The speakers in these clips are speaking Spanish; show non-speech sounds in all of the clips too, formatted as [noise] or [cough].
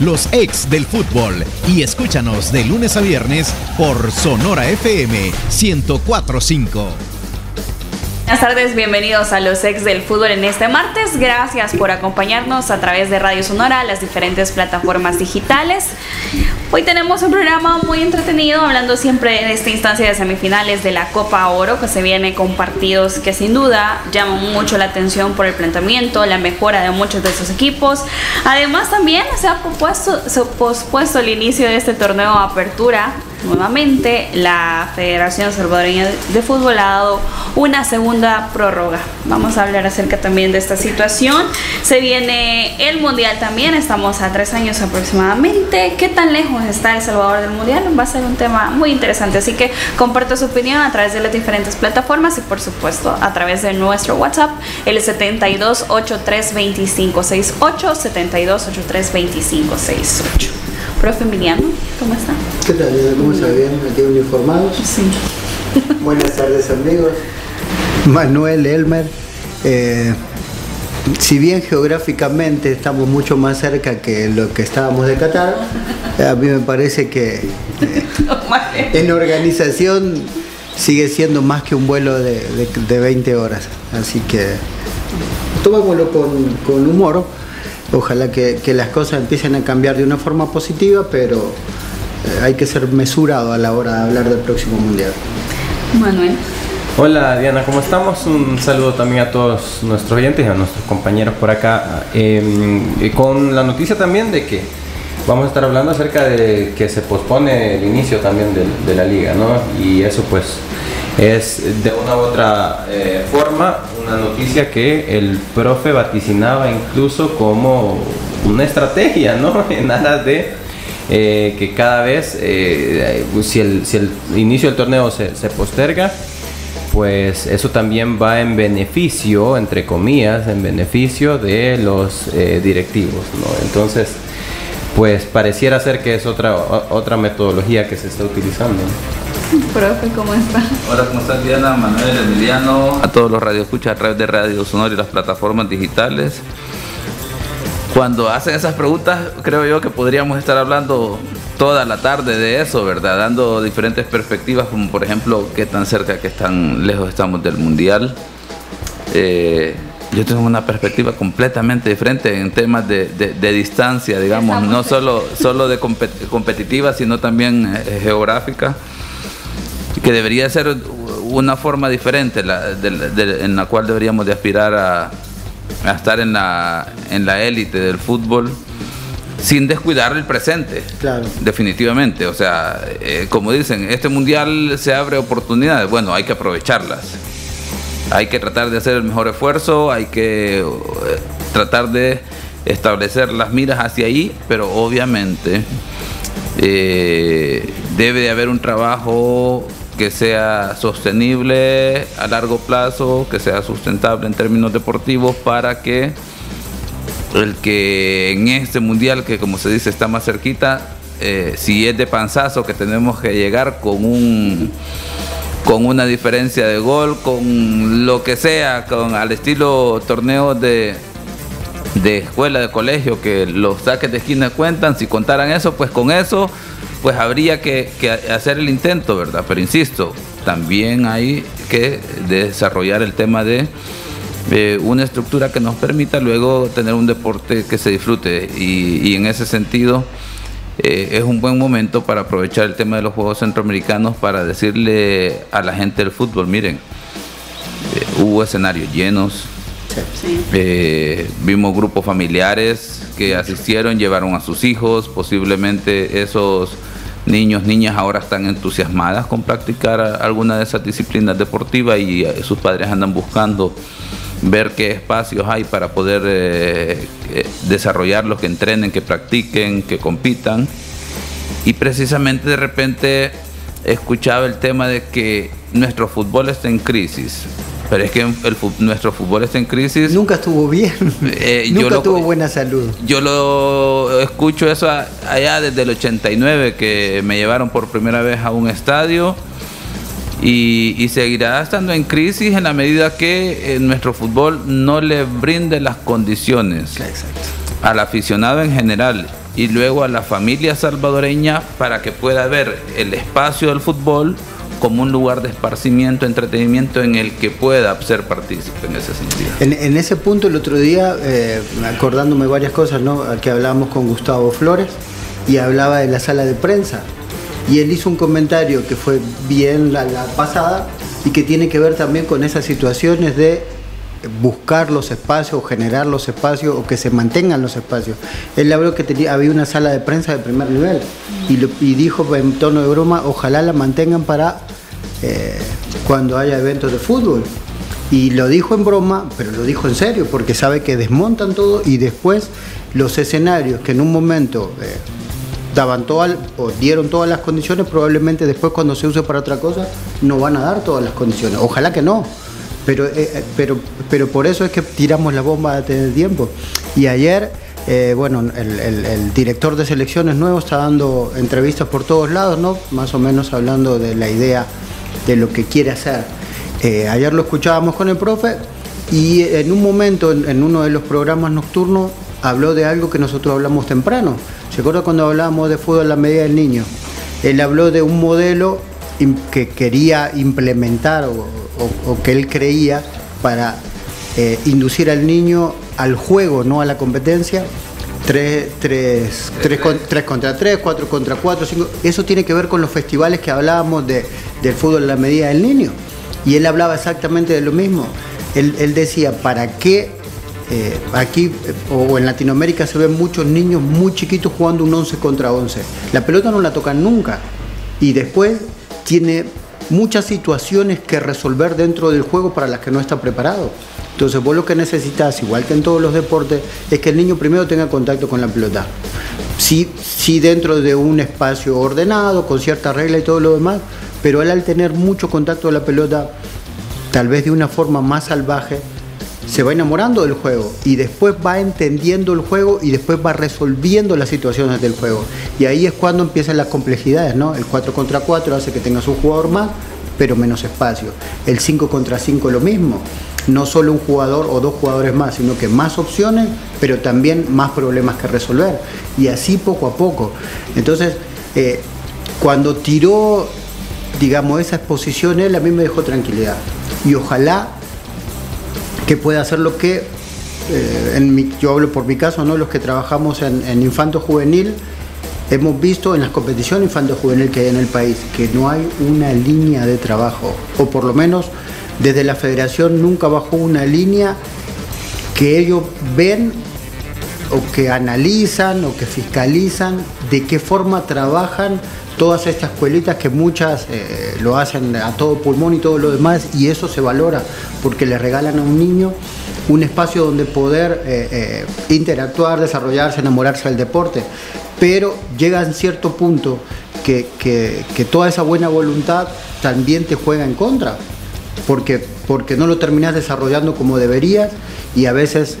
Los Ex del Fútbol y escúchanos de lunes a viernes por Sonora FM 1045. Buenas tardes, bienvenidos a los ex del fútbol en este martes. Gracias por acompañarnos a través de Radio Sonora, las diferentes plataformas digitales. Hoy tenemos un programa muy entretenido, hablando siempre en esta instancia de semifinales de la Copa Oro, que se viene con partidos que sin duda llaman mucho la atención por el planteamiento, la mejora de muchos de esos equipos. Además, también se ha se ha pospuesto el inicio de este torneo Apertura nuevamente la Federación Salvadoreña de Fútbol ha dado una segunda prórroga. Vamos a hablar acerca también de esta situación. Se viene el Mundial también, estamos a tres años aproximadamente. ¿Qué tan lejos está El Salvador del Mundial? Va a ser un tema muy interesante, así que comparto su opinión a través de las diferentes plataformas y por supuesto a través de nuestro WhatsApp, el 72832568, 72832568. Profe Emiliano, ¿cómo está? ¿Qué tal, ¿Cómo está? ¿Bien? ¿Aquí uniformados? Sí. Buenas tardes, amigos. Manuel Elmer. Eh, si bien geográficamente estamos mucho más cerca que lo que estábamos de Qatar, a mí me parece que eh, [laughs] en organización sigue siendo más que un vuelo de, 20 horas. Así que tomémoslo con, con humor. Ojalá que, que, las cosas empiecen a cambiar de una forma positiva, pero eh, hay que ser mesurado a la hora de hablar del próximo mundial. Manuel. Hola Diana, ¿cómo estamos? Un saludo también a todos nuestros oyentes y a nuestros compañeros por acá. Em, con la noticia también de que vamos a estar hablando acerca de que se pospone el inicio también de, la liga, ¿no? Y eso pues es de una u otra eh, forma una noticia que el profe vaticinaba incluso como una estrategia, ¿no? [laughs] En aras de eh, que cada vez, eh, si, el, si, el, inicio del torneo se, se posterga, pues eso también va en beneficio, entre comillas, en beneficio de los directivos, ¿no? Entonces, pues pareciera ser que es otra, otra metodología que se está utilizando. [laughs] Profe, ¿cómo está? Hola, ¿cómo estás Diana? Manuel, Emiliano, a todos los radioescuchas a través de Radio Sonora y las plataformas digitales. Cuando hacen esas preguntas, creo yo que podríamos estar hablando toda la tarde de eso, ¿verdad? Dando diferentes perspectivas, como por ejemplo, qué tan cerca, qué tan lejos estamos del Mundial. Eh, yo tengo una perspectiva completamente diferente en temas de, distancia, digamos, no solo, solo de competitiva, sino también eh, geográfica, que debería ser una forma diferente en la cual deberíamos de aspirar a, a estar en la en la élite del fútbol sin descuidar el presente. Claro. Definitivamente. O sea, eh, como dicen, este mundial se abre oportunidades. Bueno, hay que aprovecharlas. Hay que tratar de hacer el mejor esfuerzo, hay que eh, tratar de establecer las miras hacia ahí, pero obviamente eh, debe de haber un trabajo que sea sostenible a largo plazo, que sea sustentable en términos deportivos para que el que en este mundial, que como se dice está más cerquita, eh, si es de panzazo que tenemos que llegar con un con una diferencia de gol, con lo que sea, con al estilo torneo de, de escuela, de colegio, que los saques de esquina cuentan, si contaran eso, pues con eso, pues habría que, que hacer el intento, ¿verdad? Pero insisto, también hay que desarrollar el tema de una estructura que nos permita luego tener un deporte que se disfrute. Y, en ese sentido eh, es un buen momento para aprovechar el tema de los Juegos Centroamericanos para decirle a la gente del fútbol, miren, eh, hubo escenarios llenos, eh, vimos grupos familiares que asistieron, llevaron a sus hijos, posiblemente esos niños, niñas ahora están entusiasmadas con practicar alguna de esas disciplinas deportivas y sus padres andan buscando ver qué espacios hay para poder eh, eh, desarrollarlos, que entrenen, que practiquen, que compitan. Y precisamente de repente escuchaba el tema de que nuestro fútbol está en crisis. Pero es que nuestro fútbol está en crisis. Nunca estuvo bien. [laughs] Eh, Nunca tuvo buena salud. Yo lo escucho eso allá desde el 89, que me llevaron por primera vez a un estadio y, seguirá estando en crisis en la medida que eh, nuestro fútbol no le brinde las condiciones al aficionado en general y luego a la familia salvadoreña para que pueda ver el espacio del fútbol como un lugar de esparcimiento, entretenimiento en el que pueda ser partícipe en ese sentido. En, ese punto el otro día, eh, acordándome varias cosas, que hablábamos con Gustavo Flores y hablaba de la sala de prensa y él hizo un comentario que fue bien la, pasada y que tiene que ver también con esas situaciones de buscar los espacios generar los espacios o que se mantengan los espacios. Él habló que tenía, había una sala de prensa de primer nivel y, dijo en tono de broma, ojalá la mantengan para eh, cuando haya eventos de fútbol. Y lo dijo en broma, pero lo dijo en serio, porque sabe que desmontan todo y después los escenarios que en un momento eh, daban todas o dieron todas las condiciones, probablemente después cuando se use para otra cosa no van a dar todas las condiciones. Ojalá que no. Pero, eh, eh, pero, pero por eso es que tiramos la bomba de tiempo. Y ayer, eh, bueno, el, director de selecciones nuevo está dando entrevistas por todos lados, ¿no? Más o menos hablando de la idea de lo que quiere hacer. ayer lo escuchábamos con el profe y en un momento, en uno de los programas nocturnos, habló de algo que nosotros hablamos temprano ¿Se acuerda cuando hablábamos de fútbol a la medida del niño? Él habló de un modelo que quería implementar o, que él creía para eh, inducir al niño al juego, no a la competencia. Tres, contra tres, cuatro contra cuatro, cinco. Eso tiene que ver con los festivales que hablábamos de, del fútbol a la medida del niño. Y él hablaba exactamente de lo mismo. Él, él decía, ¿para qué eh, aquí o en Latinoamérica se ven muchos niños muy chiquitos jugando un 11 contra 11. La pelota no la tocan nunca y después tiene muchas situaciones que resolver dentro del juego para las que no está preparado. Entonces vos lo que necesitas, igual que en todos los deportes, es que el niño primero tenga contacto con la pelota. Sí, sí dentro de un espacio ordenado, con cierta regla y todo lo demás, pero él al tener mucho contacto con la pelota, tal vez de una forma más salvaje, se va enamorando del juego y después va entendiendo el juego y después va resolviendo las situaciones del juego. Y ahí es cuando empiezan las complejidades, ¿no? El 4 contra 4 hace que tengas un jugador más, pero menos espacio. El 5 contra 5 lo mismo. No solo un jugador o dos jugadores más, sino que más opciones, pero también más problemas que resolver. Y así poco a poco. Entonces, eh, cuando tiró, digamos, esa exposición, él a mí me dejó tranquilidad. Y ojalá que puede hacer lo que, eh, en yo hablo por mi caso, ¿no? los que trabajamos en, infanto juvenil, hemos visto en las competiciones infanto juvenil que hay en el país que no hay una línea de trabajo, o por lo menos desde la federación nunca bajó una línea que ellos ven o que analizan o que fiscalizan de qué forma trabajan todas estas escuelitas que muchas eh, lo hacen a todo pulmón y todo lo demás y eso se valora porque le regalan a un niño un espacio donde poder eh, eh, interactuar, desarrollarse, enamorarse del deporte. Pero llega a cierto punto que, toda esa buena voluntad también te juega en contra, porque, porque no lo terminas desarrollando como deberías y a veces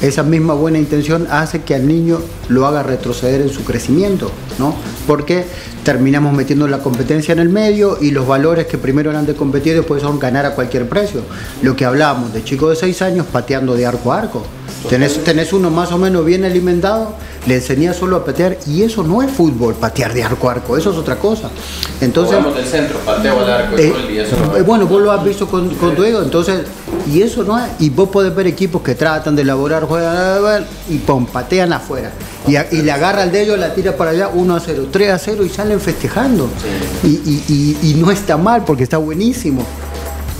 esa misma buena intención hace que al niño lo haga retroceder en su crecimiento, ¿no? Porque terminamos metiendo la competencia en el medio y los valores que primero eran de competir después son ganar a cualquier precio. Lo que hablábamos de chicos de 6 años pateando de arco a arco. Tenés, tenés uno más o menos bien alimentado, le enseñás solo a patear y eso no es fútbol, patear de arco a arco, eso es otra cosa. Entonces, del centro, pateo al arco eh, y eso no eh, Bueno, vos lo has visto con, tu ego, entonces, y eso no es, y vos podés ver equipos que tratan de elaborar, juegan y pum, patean afuera. Y, y, le agarra el dedo, la tira para allá, 1 a 0, 3 a 0 y salen festejando. Y, y no está mal porque está buenísimo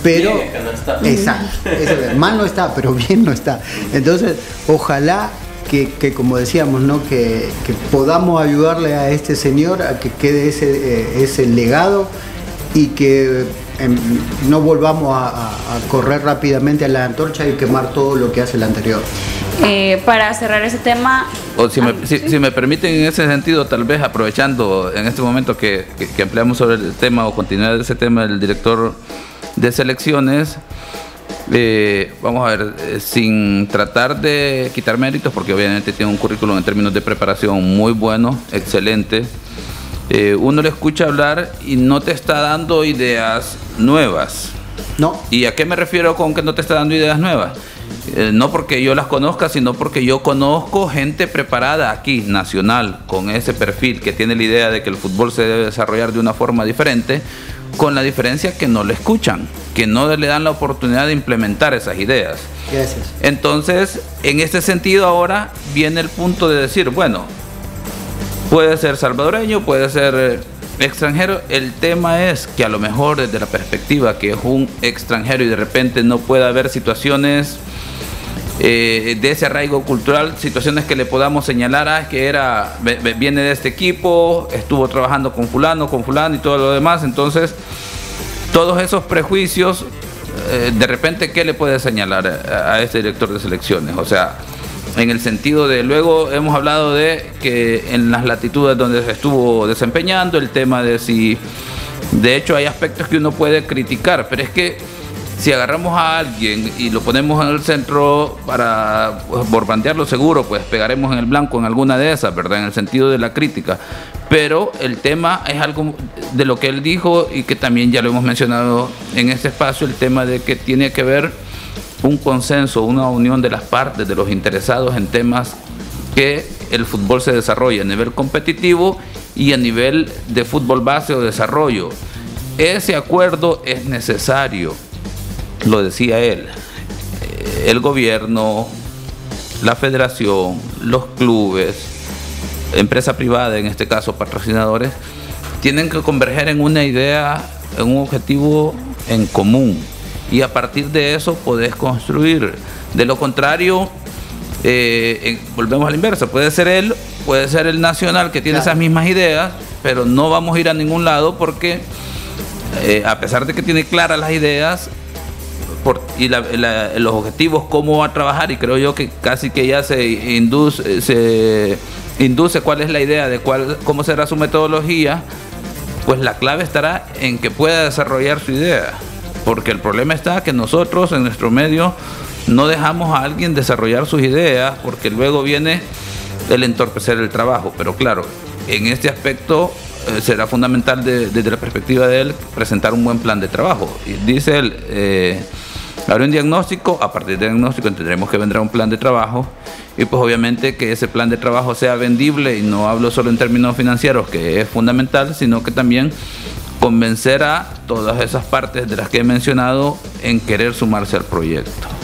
pero no está. exacto, mal no está, pero bien no está. Entonces, ojalá que, como decíamos, ¿no? Que, podamos ayudarle a este señor a que quede ese, eh, ese legado y que em, no volvamos a, correr rápidamente a la antorcha y quemar todo lo que hace el anterior. Eh, para cerrar ese tema... O si, me, ah, si, me, permiten en ese sentido, tal vez aprovechando en este momento que, que empleamos sobre el tema o continuar ese tema, el director de selecciones, eh, vamos a ver, eh, sin tratar de quitar méritos, porque obviamente tiene un currículum en términos de preparación muy bueno, excelente. Eh, uno le escucha hablar y no te está dando ideas nuevas. No. ¿Y a qué me refiero con que no te está dando ideas nuevas? Eh, no porque yo las conozca, sino porque yo conozco gente preparada aquí, nacional, con ese perfil, que tiene la idea de que el fútbol se debe desarrollar de una forma diferente, con la diferencia que no le escuchan, que no le dan la oportunidad de implementar esas ideas. Gracias. Entonces, en este sentido ahora viene el punto de decir, bueno, puede ser salvadoreño, puede ser eh, extranjero. El tema es que a lo mejor desde la perspectiva que es un extranjero y de repente no puede haber situaciones eh, de ese arraigo cultural, situaciones que le podamos señalar, ah, que era, viene de este equipo, estuvo trabajando con fulano, con fulano y todo lo demás, entonces todos esos prejuicios, eh, de repente, ¿qué le puede señalar a, este director de selecciones? O sea, en el sentido de, luego hemos hablado de que en las latitudes donde se estuvo desempeñando, el tema de si, de hecho hay aspectos que uno puede criticar, pero es que si agarramos a alguien y lo ponemos en el centro para pues, borbandearlo seguro, pues pegaremos en el blanco en alguna de esas, ¿verdad? En el sentido de la crítica. Pero el tema es algo de lo que él dijo y que también ya lo hemos mencionado en este espacio, el tema de que tiene que ver un consenso, una unión de las partes, de los interesados en temas que el fútbol se desarrolle a nivel competitivo y a nivel de fútbol base o desarrollo. Ese acuerdo es necesario lo decía él, eh, el gobierno, la federación, los clubes, empresa privada, en este caso patrocinadores, tienen que converger en una idea, en un objetivo en común. Y a partir de eso podés construir. De lo contrario, eh, volvemos a la inversa. Puede ser él, puede ser el nacional que tiene esas mismas ideas, pero no vamos a ir a ningún lado porque eh, a pesar de que tiene claras las ideas, y los objetivos, cómo va a trabajar, y creo yo que casi que ya se induce, se induce cuál es la idea de cuál, cómo será su metodología, pues la clave estará en que pueda desarrollar su idea. Porque el problema está que nosotros en nuestro medio no dejamos a alguien desarrollar sus ideas porque luego viene el entorpecer el trabajo. Pero claro, en este aspecto eh, será fundamental desde la perspectiva de él presentar un buen plan de trabajo. Y dice él, eh, Habrá un diagnóstico, a partir del diagnóstico tendremos que vendrá un plan de trabajo y pues obviamente que ese plan de trabajo sea vendible y no hablo solo en términos financieros, que es fundamental, sino que también convencer a todas esas partes de las que he mencionado en querer sumarse al proyecto.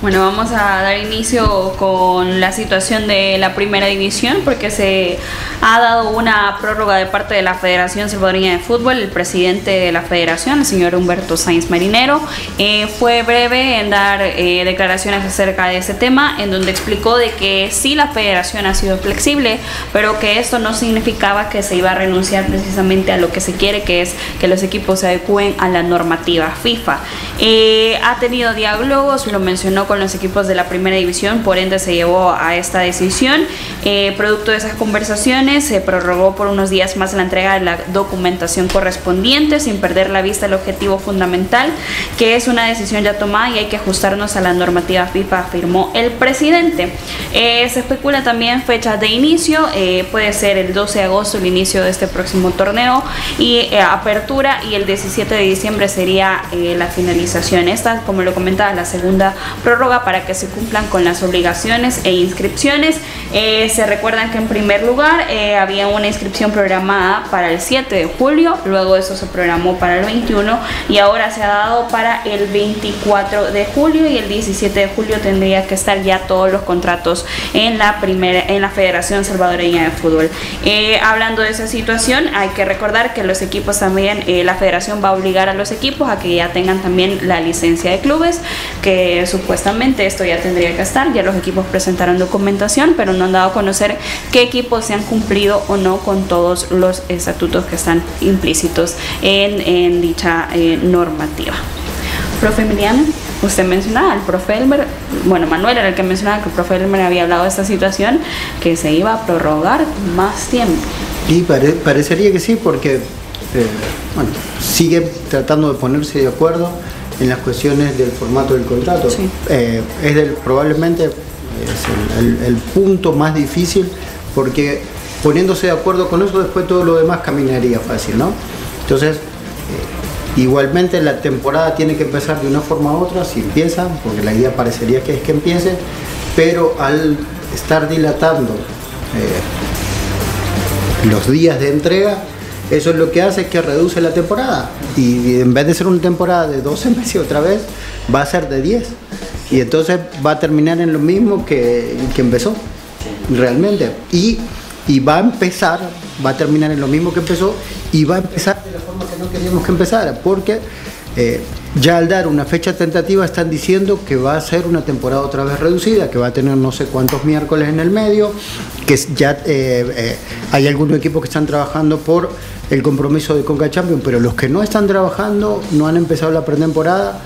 Bueno, vamos a dar inicio con la situación de la primera división porque se ha dado una prórroga de parte de la Federación Salvadoreña de Fútbol. El presidente de la federación, el señor Humberto Sainz Marinero, eh, fue breve en dar eh, declaraciones acerca de ese tema, en donde explicó de que sí la federación ha sido flexible, pero que esto no significaba que se iba a renunciar precisamente a lo que se quiere, que es que los equipos se adecúen a la normativa FIFA. Eh, ha tenido diálogos, lo mencionó con los equipos de la primera división, por ende se llevó a esta decisión. Eh, producto de esas conversaciones se prorrogó por unos días más la entrega de la documentación correspondiente sin perder la vista el objetivo fundamental, que es una decisión ya tomada y hay que ajustarnos a la normativa FIFA, afirmó el presidente. Eh, se especula también fechas de inicio, eh, puede ser el 12 de agosto el inicio de este próximo torneo y apertura y el 17 de diciembre sería la finalización. Esta, como lo comentaba, la segunda prórroga para que se cumplan con las obligaciones e inscripciones. Eh, se recuerdan que en primer lugar eh, había una inscripción programada para el 7 de julio, luego eso se programó para el 21 y ahora se ha dado para el 24 de julio y el 17 de julio tendría que estar ya todos los contratos en la primera en la Federación Salvadoreña de Fútbol. Eh, hablando de esa situación, hay que recordar que los equipos también, la Federación va a obligar a los equipos a que ya tengan también la licencia de clubes, que supuestamente esto ya tendría que estar, ya los equipos presentaron documentación, pero no han dado a conocer qué equipos se han cumplido o no con todos los estatutos que están implícitos en, dicha eh, normativa. Profe Emiliano, usted mencionaba al profe Elmer, bueno, Manuel era el que mencionaba que el profe Elmer había hablado de esta situación que se iba a prorrogar más tiempo. Y parecería que sí, porque eh, sigue tratando de ponerse de acuerdo en las cuestiones del formato del contrato. Eh, es del, probablemente es el, punto más difícil porque poniéndose de acuerdo con eso después todo lo demás caminaría fácil, ¿no? Entonces, eh, Igualmente la temporada tiene que empezar de una forma u otra, si empieza, porque la idea parecería que es que empiece, pero al estar dilatando eh, los días de entrega, eso es lo que hace es que reduce la temporada. Y en vez de ser una temporada de 12 meses otra vez, va a ser de 10. Y entonces va a terminar en lo mismo que, que empezó, realmente. Y, y va a empezar, va a terminar en lo mismo que empezó, y va a empezar de la forma que no queríamos que empezara, porque eh, ya al dar una fecha tentativa están diciendo que va a ser una temporada otra vez reducida, que va a tener no sé cuántos miércoles en el medio, que ya eh, eh, hay algunos equipos que están trabajando por el compromiso de Conca Champions, pero los que no están trabajando, no han empezado la pretemporada,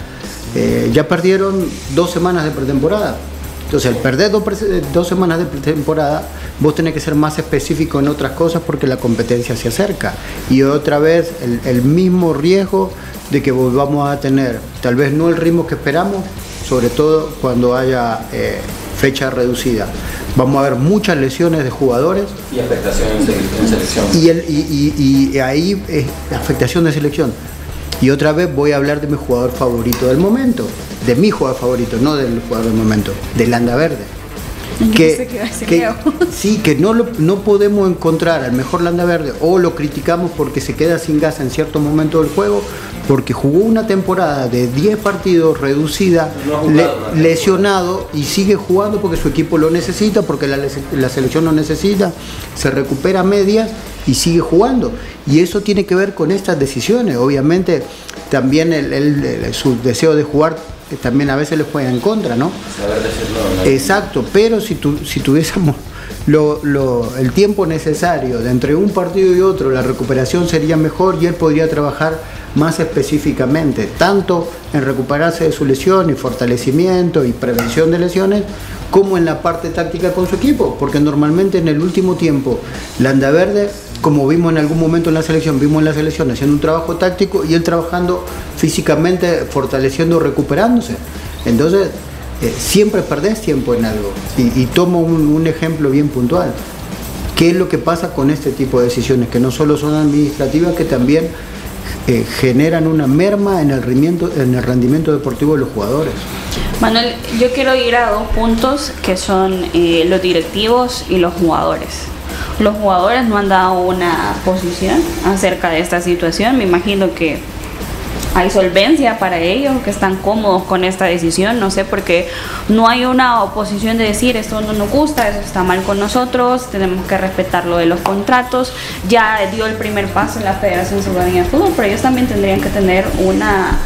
ya perdieron dos semanas de pretemporada. Entonces, al perder dos, semanas de pretemporada, vos tenés que ser más específico en otras cosas porque la competencia se acerca. Y otra vez, el mismo riesgo de que volvamos a tener, tal vez no el ritmo que esperamos, sobre todo cuando haya eh, fecha reducida. Vamos a ver muchas lesiones de jugadores. Y afectación en selección. Y, ahí es afectación de selección. Y otra vez voy a hablar de mi jugador favorito del momento, de mi jugador favorito, no del jugador del momento, de Landa Verde que, [laughs] sí, que no, no podemos encontrar al mejor Landa Verde o lo criticamos porque se queda sin gas en cierto momento del juego, porque jugó una temporada de 10 partidos reducida, lesionado y sigue jugando porque su equipo lo necesita, porque la, selección lo necesita, se recupera a medias y sigue jugando. Y eso tiene que ver con estas decisiones. Obviamente también su deseo de jugar también a veces les juega en contra, ¿no? Exacto, pero si, tu, si tuviésemos el tiempo necesario de entre un partido y otro, la recuperación sería mejor y él podría trabajar más específicamente, tanto en recuperarse de su lesión y fortalecimiento y prevención de lesiones, como en la parte táctica con su equipo, porque normalmente en el último tiempo Landa Verde como vimos en algún momento en la selección, vimos en la selección haciendo un trabajo táctico y él trabajando físicamente, fortaleciendo, recuperándose. Entonces, eh, siempre perdés tiempo en algo. Y, tomo un, ejemplo bien puntual. ¿Qué es lo que pasa con este tipo de decisiones? Que no solo son administrativas, que también eh, generan una merma en el, rendimiento, en el rendimiento deportivo de los jugadores. Manuel, yo quiero ir a dos puntos que son eh, los directivos y los jugadores. Los jugadores no han dado una posición acerca de esta situación. Me imagino que hay solvencia para ellos, que están cómodos con esta decisión, no sé, porque no hay una oposición de decir esto no nos gusta, eso está mal con nosotros, tenemos que respetar lo de los contratos. Ya dio el primer paso en la Federación Salvadoreña de Fútbol, pero ellos también tendrían que tener una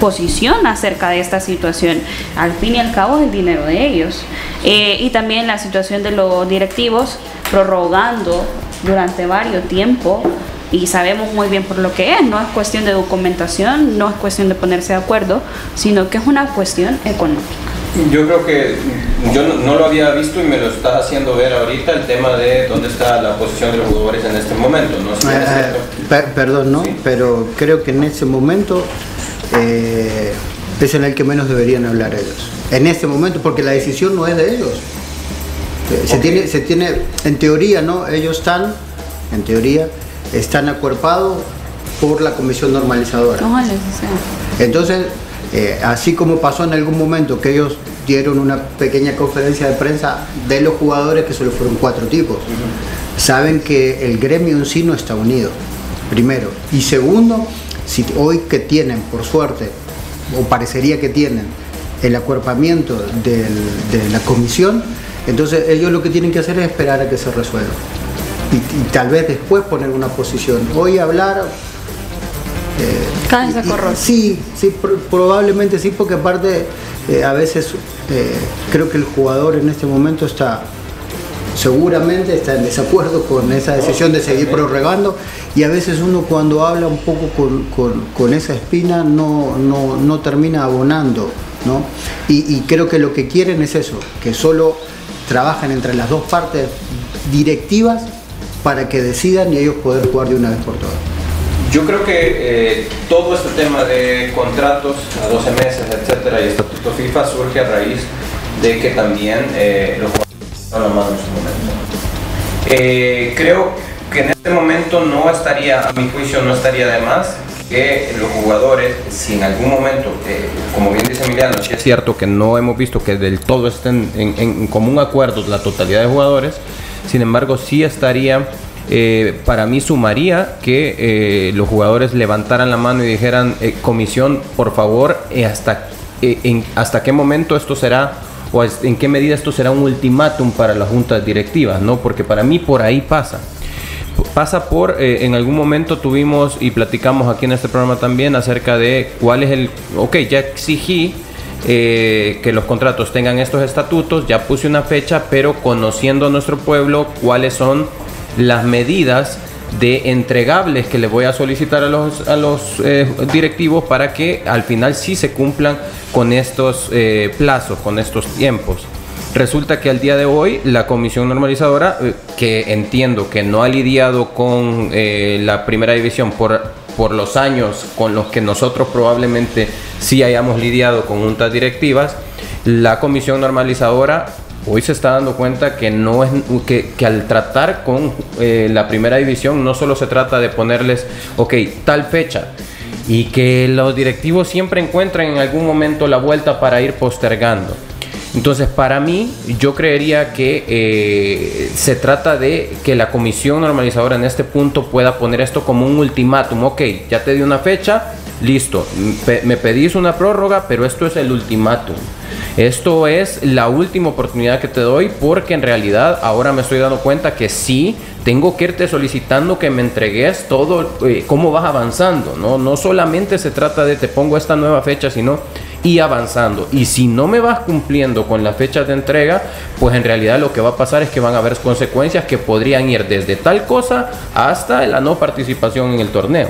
posición acerca de esta situación. Al fin y al cabo es el dinero de ellos. Eh, y también la situación de los directivos prorrogando durante varios tiempo y sabemos muy bien por lo que es, no es cuestión de documentación, no es cuestión de ponerse de acuerdo, sino que es una cuestión económica. Yo creo que yo no, lo había visto y me lo estás haciendo ver ahorita el tema de dónde está la posición de los jugadores en este momento. ¿no? Eh, perdón, ¿no? Pero creo que en ese momento eh, es en el que menos deberían hablar ellos. En este momento, porque la decisión no es de ellos. Eh, se, tiene, se tiene, en teoría, ¿no? Ellos están, en teoría, están acuerpados por la comisión normalizadora. Entonces, eh, así como pasó en algún momento que ellos dieron una pequeña conferencia de prensa de los jugadores, que solo fueron cuatro tipos, saben que el gremio en sí no está unido, primero. Y segundo, si hoy que tienen, por suerte, o parecería que tienen, el acuerpamiento de la comisión, entonces ellos lo que tienen que hacer es esperar a que se resuelva. Y, tal vez después poner una posición. Hoy hablar... Eh, sí, sí, probablemente sí, porque aparte eh, a veces eh, creo que el jugador en este momento está seguramente está en desacuerdo con esa decisión de seguir prorrogando y a veces uno cuando habla un poco con, esa espina no, no, termina abonando. ¿no? Y, creo que lo que quieren es eso, que solo trabajen entre las dos partes directivas para que decidan y ellos poder jugar de una vez por todas. Yo creo que eh, todo este tema de contratos a 12 meses, etcétera, y estatuto FIFA surge a raíz de que también eh, los jugadores en su momento. Eh, creo que en este momento no estaría, a mi juicio, no estaría de más que los jugadores, si en algún momento, eh, como bien dice Emiliano, es cierto que no hemos visto que del todo estén en, común acuerdo la totalidad de jugadores, sin embargo sí estaría, eh, para mí sumaría que eh, los jugadores levantaran la mano y dijeran, comisión, por favor, hasta, hasta qué momento esto será o en qué medida esto será un ultimátum para las juntas directivas, ¿no? Porque para mí por ahí pasa pasa por, eh, en algún momento tuvimos y platicamos aquí en este programa también acerca de cuál es el, ok, ya exigí eh, que los contratos tengan estos estatutos, ya puse una fecha, pero conociendo a nuestro pueblo cuáles son las medidas de entregables que le voy a solicitar a los, a los eh, directivos para que al final sí se cumplan con estos plazos, con estos tiempos. Resulta que al día de hoy la comisión normalizadora, eh, que entiendo que no ha lidiado con eh, la primera división por, por los años con los que nosotros probablemente sí hayamos lidiado con juntas directivas, la comisión normalizadora hoy se está dando cuenta que no es que, al tratar con eh, la primera división no solo se trata de ponerles ok tal fecha y que los directivos siempre encuentran en algún momento la vuelta para ir postergando entonces, para mí, yo creería que eh, se trata de que la comisión normalizadora en este punto pueda poner esto como un ultimátum. Ok, ya te di una fecha, listo, me pedís una prórroga, pero esto es el ultimátum. Esto es la última oportunidad que te doy porque en realidad ahora me estoy dando cuenta que sí tengo que irte solicitando que me entregues todo, eh, cómo vas avanzando, ¿no? No solamente se trata de te pongo esta nueva fecha, sino y avanzando. Y si no me vas cumpliendo con las fechas de entrega, pues en realidad lo que va a pasar es que van a haber consecuencias que podrían ir desde tal cosa hasta la no participación en el torneo.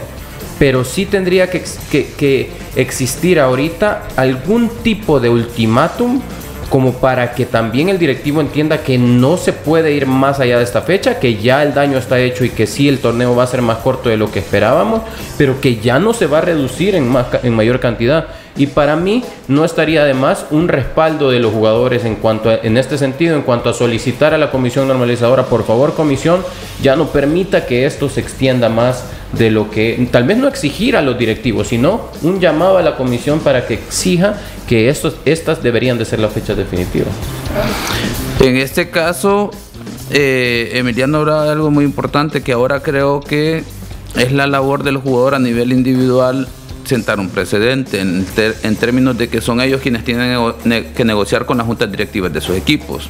Pero sí tendría que, que existir ahorita algún tipo de ultimátum como para que también el directivo entienda que no se puede ir más allá de esta fecha, que ya el daño está hecho y que sí el torneo va a ser más corto de lo que esperábamos, pero que ya no se va a reducir en, más, en mayor cantidad. Y para mí no estaría de más un respaldo de los jugadores en cuanto en este sentido, en cuanto a solicitar a la comisión normalizadora, por favor comisión, ya no permita que esto se extienda más de lo que, tal vez no exigir a los directivos, sino un llamado a la comisión para que exija que estos, estas deberían de ser las fechas definitivas. En este caso, eh, Emiliano hablaba algo muy importante que ahora creo que es la labor del jugador a nivel individual sentar un precedente en, términos de que son ellos quienes tienen que negociar con las juntas directivas de sus equipos.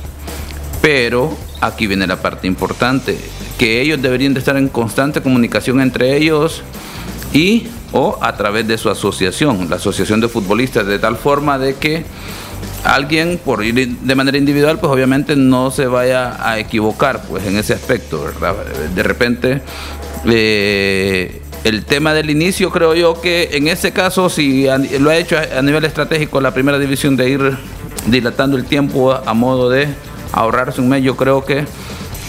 Pero aquí viene la parte importante, que ellos deberían de estar en constante comunicación entre ellos y o a través de su asociación, la Asociación de Futbolistas, de tal forma de que alguien por ir de manera individual, pues obviamente no se vaya a equivocar pues en ese aspecto, ¿verdad? De repente eh, el tema del inicio, creo yo que en ese caso, si lo ha hecho a, nivel estratégico la primera división de ir dilatando el tiempo a, modo de ahorrarse un mes, yo creo que,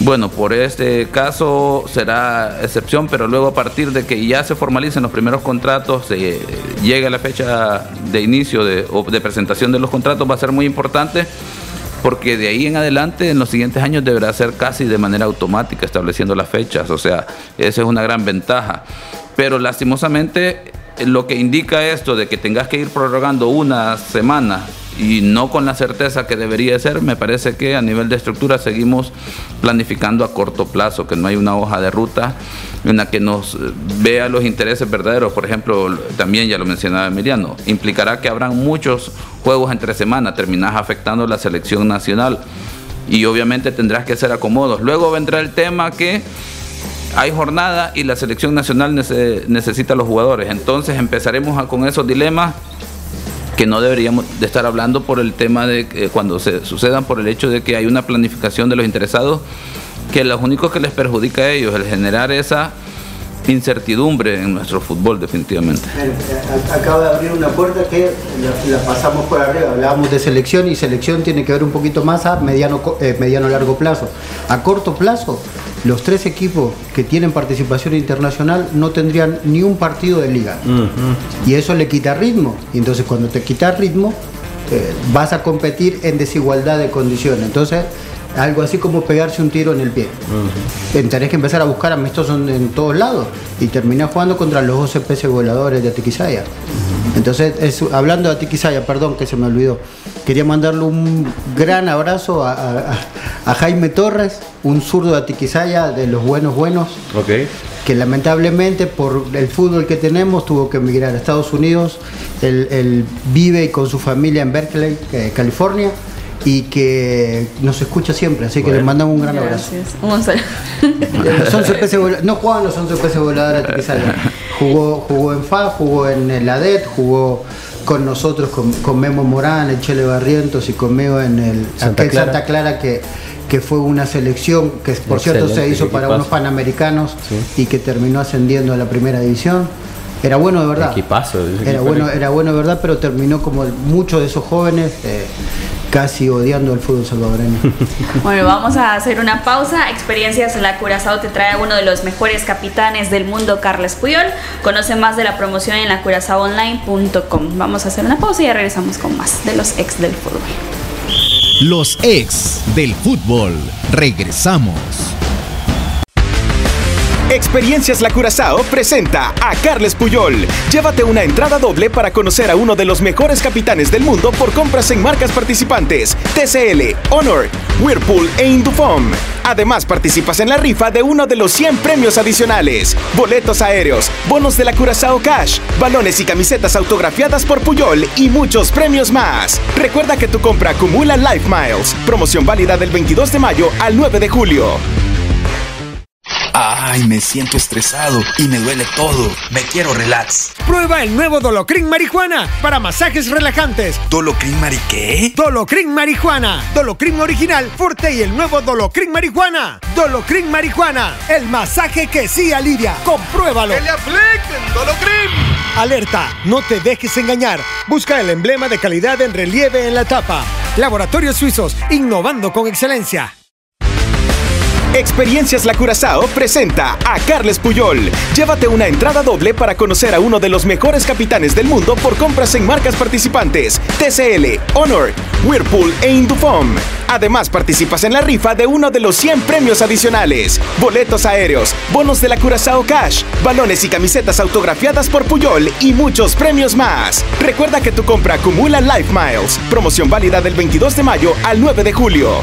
bueno, por este caso será excepción, pero luego a partir de que ya se formalicen los primeros contratos, se llegue la fecha de inicio o de presentación de los contratos, va a ser muy importante porque de ahí en adelante en los siguientes años deberá ser casi de manera automática estableciendo las fechas, o sea, esa es una gran ventaja. Pero lastimosamente lo que indica esto de que tengas que ir prorrogando una semana y no con la certeza que debería ser, me parece que a nivel de estructura seguimos planificando a corto plazo, que no hay una hoja de ruta en la que nos vea los intereses verdaderos. Por ejemplo, también ya lo mencionaba Emiliano, implicará que habrán muchos juegos entre semana, terminás afectando la selección nacional y obviamente tendrás que hacer acomodos. Luego vendrá el tema que hay jornada y la selección nacional necesita a los jugadores. Entonces empezaremos con esos dilemas que no deberíamos de estar hablando por el tema de cuando se sucedan por el hecho de que hay una planificación de los interesados que los únicos que les perjudica a ellos el generar esa incertidumbre en nuestro fútbol definitivamente. Eh, acaba de abrir una puerta que la, pasamos por arriba, hablábamos de selección y selección tiene que ver un poquito más a mediano, eh, mediano largo plazo. A corto plazo los tres equipos que tienen participación internacional no tendrían ni un partido de liga. Y eso le quita ritmo. Y entonces cuando te quitas ritmo, eh, vas a competir en desigualdad de condiciones. Entonces, algo así como pegarse un tiro en el pie. Eh, Tenés que empezar a buscar amistosos en, en todos lados y terminé jugando contra los 12 peces voladores de Atiquizaya. Entonces, es- hablando de Atiquizaya, perdón que se me olvidó, quería mandarle un gran abrazo a, a- a Jaime Torres, un zurdo de Atiquizaya, de los buenos buenos, que lamentablemente por el fútbol que tenemos tuvo que emigrar a Estados Unidos. Él, él vive con su familia en Berkeley, eh, California, y que nos escucha siempre, así que le mandamos un gran abrazo. Gracias. Un saludo. Los 11 peces no jugaban los 11 peces voladores. Jugó, jugó en FA, jugó en el ADET, jugó con nosotros, con, con Memo Morán, el Chele Barrientos y conmigo en el Santa Clara. Santa Clara que, que fue una selección que por cierto se hizo para unos panamericanos Sí. y que terminó ascendiendo a la primera división. Era bueno de verdad. Equipazo, Era bueno, era- era bueno de verdad, pero terminó como muchos de esos jóvenes eh, casi odiando el fútbol salvadoreño. [laughs] Bueno, vamos a hacer una pausa. Experiencias La Curazao te trae a uno de los mejores capitanes del mundo, Carles Puyol. Conoce más de la promoción en lacurazaoonline.com. Vamos a hacer una pausa y ya regresamos con más de los ex del fútbol. Los ex del fútbol. Regresamos. Experiencias La Curazao presenta a Carles Puyol. Llévate una entrada doble para conocer a uno de los mejores capitanes del mundo por compras en marcas participantes: TCL, Honor, Whirlpool e Indufom. Además, participas en la rifa de uno de los 100 premios adicionales: boletos aéreos, bonos de la Curazao Cash, balones y camisetas autografiadas por Puyol y muchos premios más. Recuerda que tu compra acumula Life Miles. Promoción válida del 22 de mayo al 9 de julio. Ay, me siento estresado y me duele todo. Me quiero relax. Prueba el nuevo Dolocrin Marihuana para masajes relajantes. ¿Dolocrin Mari qué? Dolocrin Marihuana, Dolocrin original, fuerte y el nuevo Dolocrin Marihuana. Dolocrin Marihuana, el masaje que sí alivia. Compruébalo. le apliquen Dolocrin! Alerta, no te dejes engañar. Busca el emblema de calidad en relieve en la tapa. Laboratorios Suizos, innovando con excelencia. Experiencias La Curazao presenta a Carles Puyol. Llévate una entrada doble para conocer a uno de los mejores capitanes del mundo por compras en marcas participantes: TCL, Honor, Whirlpool e Indufom. Además, participas en la rifa de uno de los 100 premios adicionales: boletos aéreos, bonos de la Curazao Cash, balones y camisetas autografiadas por Puyol y muchos premios más. Recuerda que tu compra acumula Life Miles. Promoción válida del 22 de mayo al 9 de julio.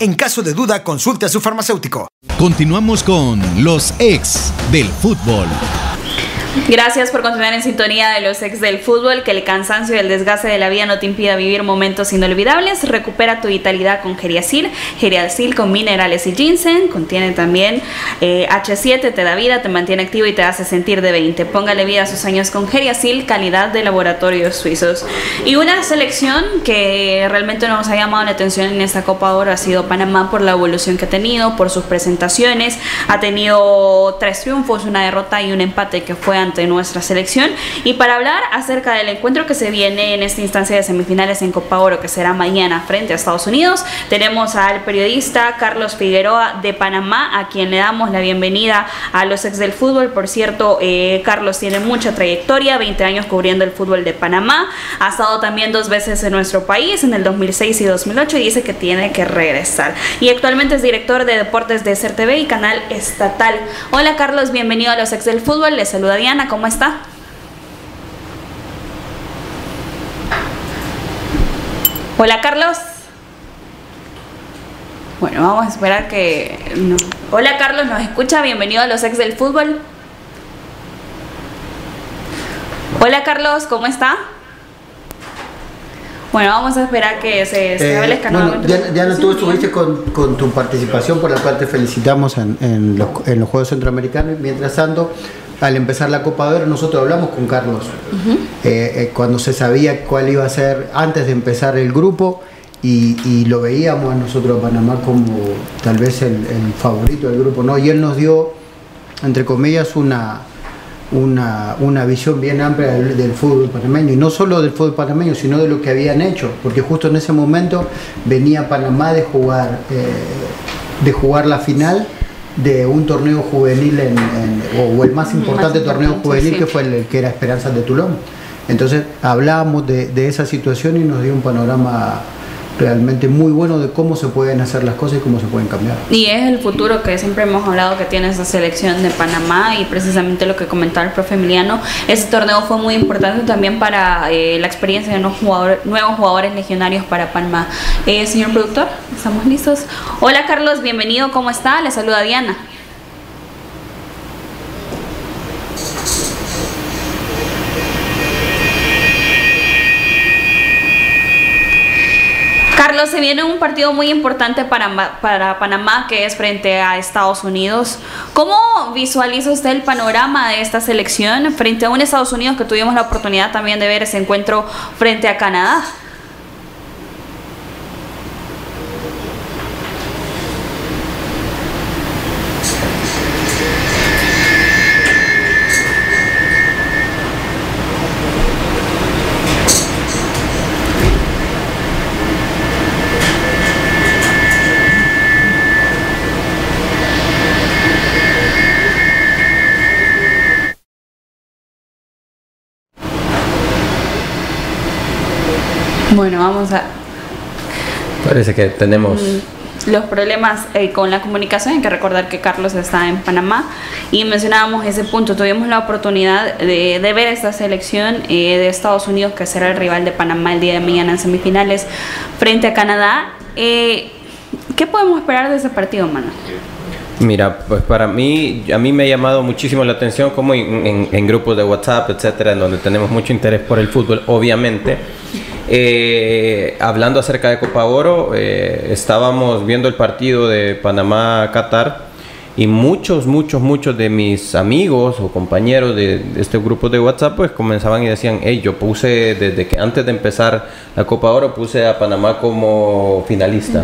En caso de duda, consulte a su farmacéutico. Continuamos con los ex del fútbol. Gracias por continuar en sintonía de los ex del fútbol. Que el cansancio y el desgaste de la vida no te impida vivir momentos inolvidables. Recupera tu vitalidad con Geriasil. Geriasil con minerales y ginseng. Contiene también eh, H7, te da vida, te mantiene activo y te hace sentir de 20. Póngale vida a sus años con Geriasil, calidad de laboratorios suizos. Y una selección que realmente nos ha llamado la atención en esta Copa Oro ha sido Panamá por la evolución que ha tenido, por sus presentaciones. Ha tenido tres triunfos, una derrota y un empate que fue ante nuestra selección. Y para hablar acerca del encuentro que se viene en esta instancia de semifinales en Copa Oro, que será mañana frente a Estados Unidos, tenemos al periodista Carlos Figueroa de Panamá, a quien le damos la bienvenida a los ex del fútbol. Por cierto, eh, Carlos tiene mucha trayectoria, 20 años cubriendo el fútbol de Panamá. Ha estado también dos veces en nuestro país, en el 2006 y 2008, y dice que tiene que regresar. Y actualmente es director de deportes de CERTV y canal estatal. Hola Carlos, bienvenido a los ex del fútbol. Le saluda Diana, ¿cómo está? Hola Carlos. Bueno, vamos a esperar que... no. Hola Carlos, ¿nos escucha? Bienvenido a los ex del fútbol. Hola Carlos, ¿cómo está? Bueno, vamos a esperar que se Eh, establezca bueno, nuevamente. Diana, Diana, tú estuviste con, con tu participación, por la cual te felicitamos en, en los, en los Juegos Centroamericanos. Mientras tanto, al empezar la Copa de Oro, nosotros hablamos con Carlos. Eh, eh, cuando se sabía cuál iba a ser antes de empezar el grupo y, lo veíamos a nosotros a Panamá como tal vez el, favorito del grupo, ¿no? Y él nos dio, entre comillas, una, una, visión bien amplia del, fútbol panameño, y no solo del fútbol panameño, sino de lo que habían hecho, porque justo en ese momento venía Panamá de jugar, eh, de jugar la final de un torneo juvenil en, o, el más importante torneo juvenil que fue el, que era Esperanza de Tulón. Entonces hablábamos de, de esa situación y nos dio un panorama realmente muy bueno de cómo se pueden hacer las cosas y cómo se pueden cambiar. Y es el futuro que siempre hemos hablado que tiene esa selección de Panamá y precisamente lo que comentaba el profe Emiliano, ese torneo fue muy importante también para eh, la experiencia de nuevos jugadores, nuevos jugadores legionarios para Panamá. Eh, señor productor, ¿estamos listos? Hola Carlos, bienvenido, ¿cómo está? Le saluda Diana. Carlos, se viene un partido muy importante para, para Panamá que es frente a Estados Unidos. ¿Cómo visualiza usted el panorama de esta selección frente a un Estados Unidos que tuvimos la oportunidad también de ver ese encuentro frente a Canadá? Bueno, vamos a... Parece que tenemos... Mm, los problemas eh, con la comunicación, hay que recordar que Carlos está en Panamá y mencionábamos ese punto, tuvimos la oportunidad de, ver esta selección eh, de Estados Unidos que será el rival de Panamá el día de mañana en semifinales frente a Canadá. Eh, ¿Qué podemos esperar de ese partido, Mano? Mira, pues para mí, a mí me ha llamado muchísimo la atención como en, en grupos de WhatsApp, etcétera, en donde tenemos mucho interés por el fútbol, obviamente. Eh, hablando acerca de Copa Oro, eh, estábamos viendo el partido de Panamá-Qatar y muchos, muchos, muchos de mis amigos o compañeros de, este grupo de WhatsApp pues comenzaban y decían, hey, yo puse desde que antes de empezar la Copa Oro puse a Panamá como finalista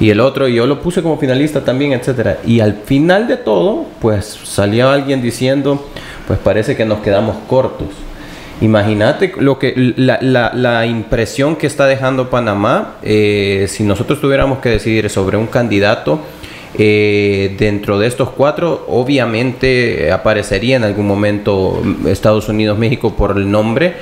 y el otro yo lo puse como finalista también, etcétera. Y al final de todo pues salía alguien diciendo, pues parece que nos quedamos cortos. Imagínate lo que la, la, impresión que está dejando Panamá eh, si nosotros tuviéramos que decidir sobre un candidato eh, dentro de estos cuatro obviamente aparecería en algún momento Estados Unidos México por el nombre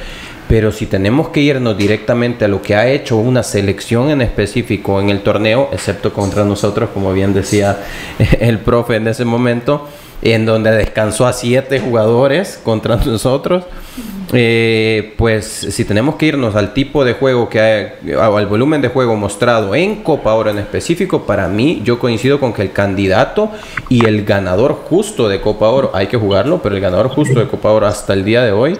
pero si tenemos que irnos directamente a lo que ha hecho una selección en específico en el torneo excepto contra nosotros como bien decía [laughs] el profe en ese momento en donde descansó a siete jugadores contra nosotros. Eh, pues si tenemos que irnos al tipo de juego que hay, al volumen de juego mostrado en Copa Oro en específico, para mí yo coincido con que el candidato y el ganador justo de Copa Oro, hay que jugarlo, pero el ganador justo de Copa Oro hasta el día de hoy,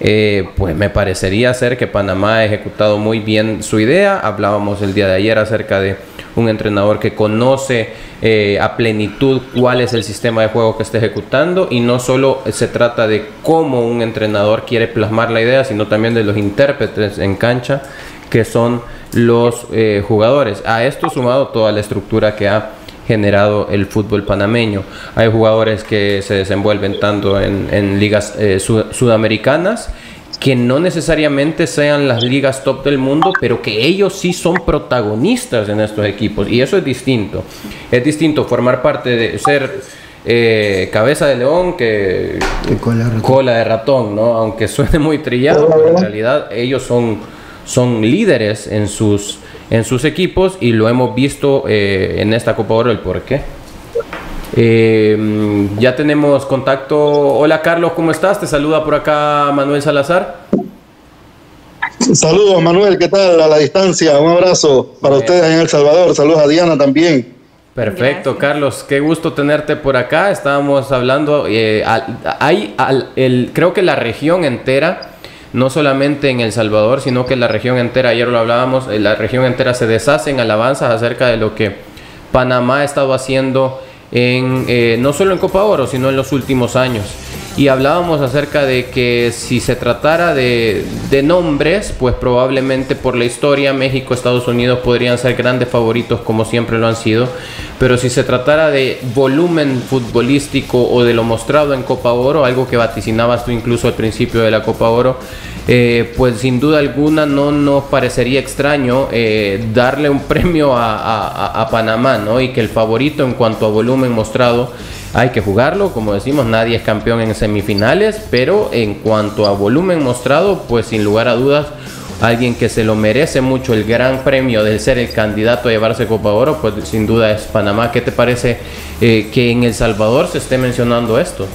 eh, pues me parecería ser que Panamá ha ejecutado muy bien su idea. Hablábamos el día de ayer acerca de un entrenador que conoce eh, a plenitud cuál es el sistema de juego que está ejecutando y no solo se trata de cómo un entrenador quiere plasmar la idea, sino también de los intérpretes en cancha que son los eh, jugadores. A esto sumado toda la estructura que ha generado el fútbol panameño. Hay jugadores que se desenvuelven tanto en, ligas eh, sudamericanas que no necesariamente sean las ligas top del mundo, pero que ellos sí son protagonistas en estos equipos. Y eso es distinto. Es distinto formar parte de ser eh, cabeza de león que cola, de ratón, ¿no? Aunque suene muy trillado, pero en realidad ellos son, son líderes en sus, en sus equipos y lo hemos visto eh, en esta Copa Oro el por qué. Eh, ya tenemos contacto. Hola Carlos, ¿cómo estás? Te saluda por acá Manuel Salazar. Saludos Manuel, ¿qué tal? A la distancia, un abrazo para ustedes en El Salvador. Saludos a Diana también. Perfecto, Carlos, qué gusto tenerte por acá. Estábamos hablando, eh, hay, el, creo que la región entera, no solamente en El Salvador, sino que la región entera, ayer lo hablábamos, eh, la región entera se deshace en alabanzas acerca de lo que Panamá ha estado haciendo en, eh, no solo en Copa Oro, sino en los últimos años. Y hablábamos acerca de que si se tratara de, de nombres, pues probablemente por la historia México, Estados Unidos podrían ser grandes favoritos como siempre lo han sido, pero si se tratara de volumen futbolístico o de lo mostrado en Copa Oro, algo que vaticinabas tú incluso al principio de la Copa Oro, eh, pues sin duda alguna no nos parecería extraño eh, darle un premio a, Panamá, ¿no? Y que el favorito en cuanto a volumen mostrado hay que jugarlo, como decimos, nadie es campeón en semifinales, pero en cuanto a volumen mostrado, pues sin lugar a dudas, alguien que se lo merece mucho el gran premio de ser el candidato a llevarse Copa Oro, pues sin duda es Panamá. ¿Qué te parece eh, que en El Salvador se esté mencionando esto?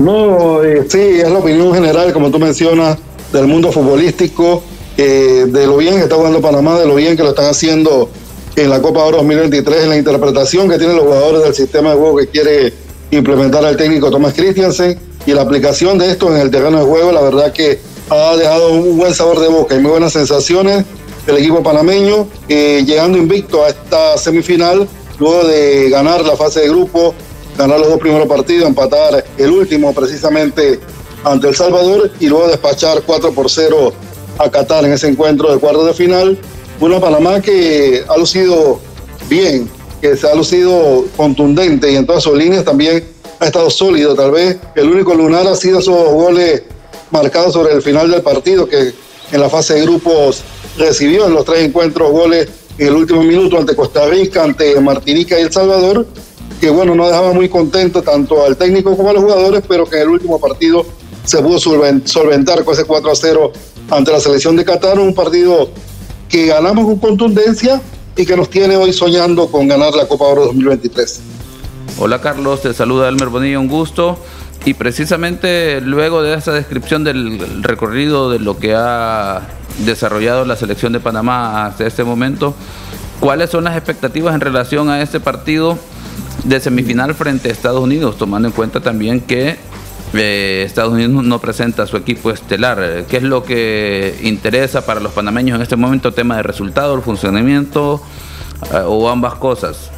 No, eh, sí, es la opinión general, como tú mencionas, del mundo futbolístico, eh, de lo bien que está jugando Panamá, de lo bien que lo están haciendo en la Copa Oro 2023, en la interpretación que tienen los jugadores del sistema de juego que quiere implementar el técnico Thomas Christiansen y la aplicación de esto en el terreno de juego, la verdad que ha dejado un buen sabor de boca y muy buenas sensaciones del equipo panameño, eh, llegando invicto a esta semifinal, luego de ganar la fase de grupo ganar los dos primeros partidos, empatar el último precisamente ante El Salvador y luego despachar 4 por 0 a Qatar en ese encuentro de cuartos de final. Una Panamá que ha lucido bien, que se ha lucido contundente y en todas sus líneas también ha estado sólido. Tal vez el único lunar ha sido esos goles marcados sobre el final del partido que en la fase de grupos recibió en los tres encuentros goles en el último minuto ante Costa Rica, ante Martinica y El Salvador que bueno, no dejaba muy contento tanto al técnico como a los jugadores, pero que en el último partido se pudo solventar con ese 4 a 0 ante la selección de Qatar, un partido que ganamos con contundencia y que nos tiene hoy soñando con ganar la Copa Oro 2023. Hola Carlos, te saluda Elmer Bonilla, un gusto. Y precisamente luego de esa descripción del recorrido de lo que ha desarrollado la selección de Panamá hasta este momento, ¿cuáles son las expectativas en relación a este partido de semifinal frente a Estados Unidos, tomando en cuenta también que eh, Estados Unidos no presenta su equipo estelar. ¿Qué es lo que interesa para los panameños en este momento? ¿Tema de resultado, el funcionamiento eh, o ambas cosas?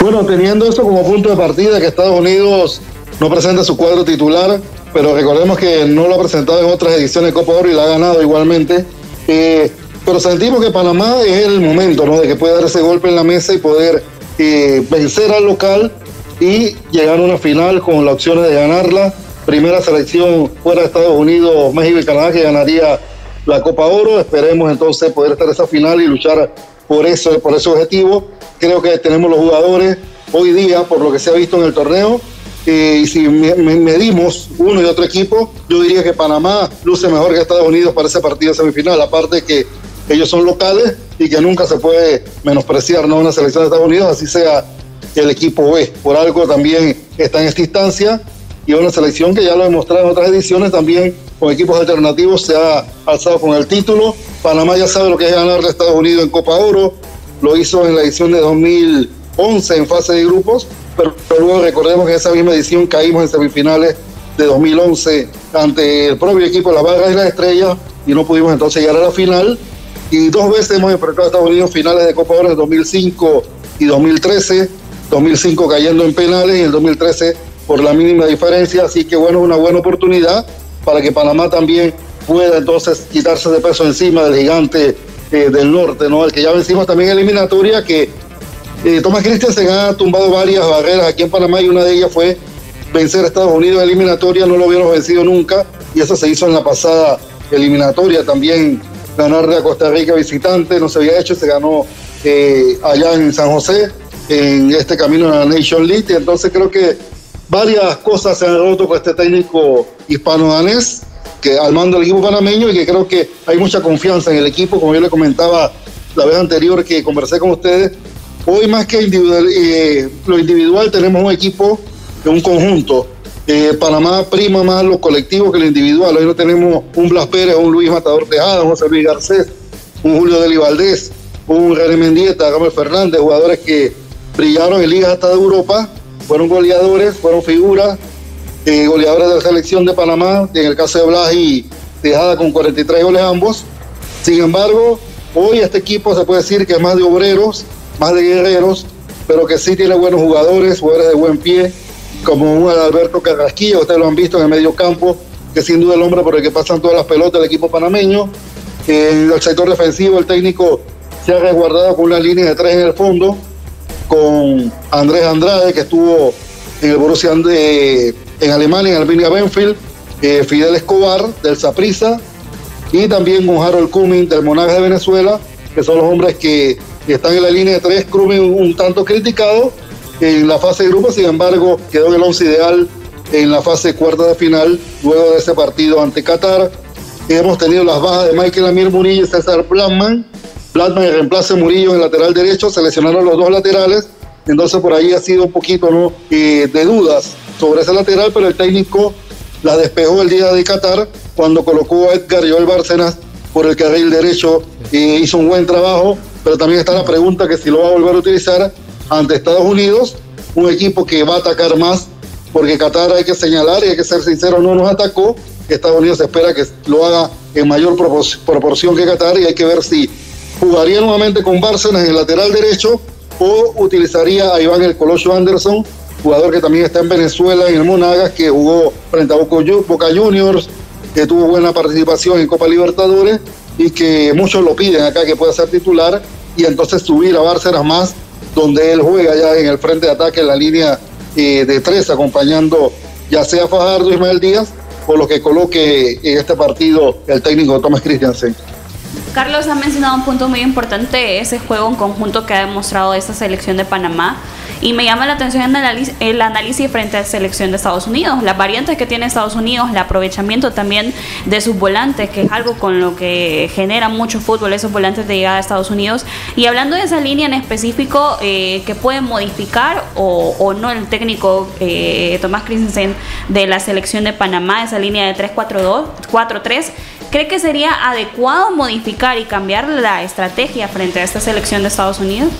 Bueno, teniendo eso como punto de partida, que Estados Unidos no presenta su cuadro titular, pero recordemos que no lo ha presentado en otras ediciones de Copa Oro y la ha ganado igualmente. Eh, pero sentimos que Panamá es el momento, ¿no? De que pueda dar ese golpe en la mesa y poder eh, vencer al local y llegar a una final con la opción de ganarla. Primera selección fuera de Estados Unidos, México y Canadá que ganaría la Copa Oro. Esperemos entonces poder estar en esa final y luchar por eso, por ese objetivo. Creo que tenemos los jugadores hoy día, por lo que se ha visto en el torneo. Eh, y si medimos uno y otro equipo, yo diría que Panamá luce mejor que Estados Unidos para ese partido semifinal. Aparte que ellos son locales y que nunca se puede menospreciar ¿no? una selección de Estados Unidos, así sea el equipo B. Por algo también está en esta instancia y una selección que ya lo he demostrado en otras ediciones también con equipos alternativos se ha alzado con el título. Panamá ya sabe lo que es ganarle a Estados Unidos en Copa Oro, lo hizo en la edición de 2011 en fase de grupos, pero, luego recordemos que en esa misma edición caímos en semifinales de 2011 ante el propio equipo de la Barra y la Estrella y no pudimos entonces llegar a la final y dos veces hemos enfrentado a Estados Unidos finales de Copa Oro en 2005 y 2013, 2005 cayendo en penales y en 2013 por la mínima diferencia, así que bueno, una buena oportunidad para que Panamá también pueda entonces quitarse de peso encima del gigante eh, del norte, ¿no? El que ya vencimos también eliminatoria, que eh, Tomás se ha tumbado varias barreras aquí en Panamá y una de ellas fue vencer a Estados Unidos en eliminatoria, no lo hubiéramos vencido nunca y eso se hizo en la pasada eliminatoria también ganarle a Costa Rica visitante, no se había hecho, se ganó eh, allá en San José, en este camino a la Nation League, entonces creo que varias cosas se han roto con este técnico hispano-danés, que al mando del equipo panameño, y que creo que hay mucha confianza en el equipo, como yo le comentaba la vez anterior que conversé con ustedes, hoy más que individual, eh, lo individual tenemos un equipo, un conjunto, eh, Panamá prima más los colectivos que lo individual. Hoy no tenemos un Blas Pérez, un Luis Matador Tejada, un José Luis Garcés, un Julio Deli Valdés, un René Mendieta, Ramón Fernández, jugadores que brillaron en ligas hasta de Europa, fueron goleadores, fueron figuras, eh, goleadores de la selección de Panamá, en el caso de Blas y Tejada con 43 goles ambos. Sin embargo, hoy este equipo se puede decir que es más de obreros, más de guerreros, pero que sí tiene buenos jugadores, jugadores de buen pie, como un Alberto Carrasquilla, ustedes lo han visto en el medio campo, que sin duda el hombre por el que pasan todas las pelotas del equipo panameño. En el sector defensivo el técnico se ha resguardado con una línea de tres en el fondo, con Andrés Andrade, que estuvo en el Borussia de, en Alemania, en Arminia Benfield, eh, Fidel Escobar del Saprissa y también con Harold Cumming del Monagas de Venezuela, que son los hombres que están en la línea de tres. Cumming un tanto criticado en la fase de grupo, sin embargo, quedó en el once ideal en la fase cuarta de final, luego de ese partido ante Qatar. Hemos tenido las bajas de Michael Amir Murillo y César. Blackman en reemplazo de Murillo en el lateral derecho, seleccionaron los dos laterales. Entonces por ahí ha sido un poquito. Eh, de dudas sobre ese lateral, pero el técnico la despejó el día de Qatar cuando colocó a Edgar Joel Bárcenas por el carril derecho y hizo un buen trabajo, pero también está la pregunta que si lo va a volver a utilizar ante Estados Unidos, un equipo que va a atacar más, porque Qatar hay que señalar y hay que ser sincero, no nos atacó, Estados Unidos espera que lo haga en mayor proporción que Qatar y hay que ver si jugaría nuevamente con Bárcenas en el lateral derecho o utilizaría a Iván el Colosio Anderson, jugador que también está en Venezuela, en el Monagas, que jugó frente a Boca Juniors, que tuvo buena participación en Copa Libertadores y que muchos lo piden acá que pueda ser titular y entonces subir a Bárcenas más, donde él juega ya en el frente de ataque en la línea eh, de tres, acompañando ya sea Fajardo Ismael Díaz o lo que coloque en este partido el técnico Tomás Christiansen. Carlos ha mencionado un punto muy importante, ese juego en conjunto que ha demostrado esta selección de Panamá. Y me llama la atención el análisis frente a la selección de Estados Unidos, las variantes que tiene Estados Unidos, el aprovechamiento también de sus volantes, que es algo con lo que genera mucho fútbol, esos volantes de llegada a Estados Unidos. Y hablando de esa línea en específico, eh, que pueden modificar o, o, no el técnico eh, Tomás Christensen de la selección de Panamá, esa línea de 3-4-2, 4-3 ¿Cree que sería adecuado modificar y cambiar la estrategia frente a esta selección de Estados Unidos?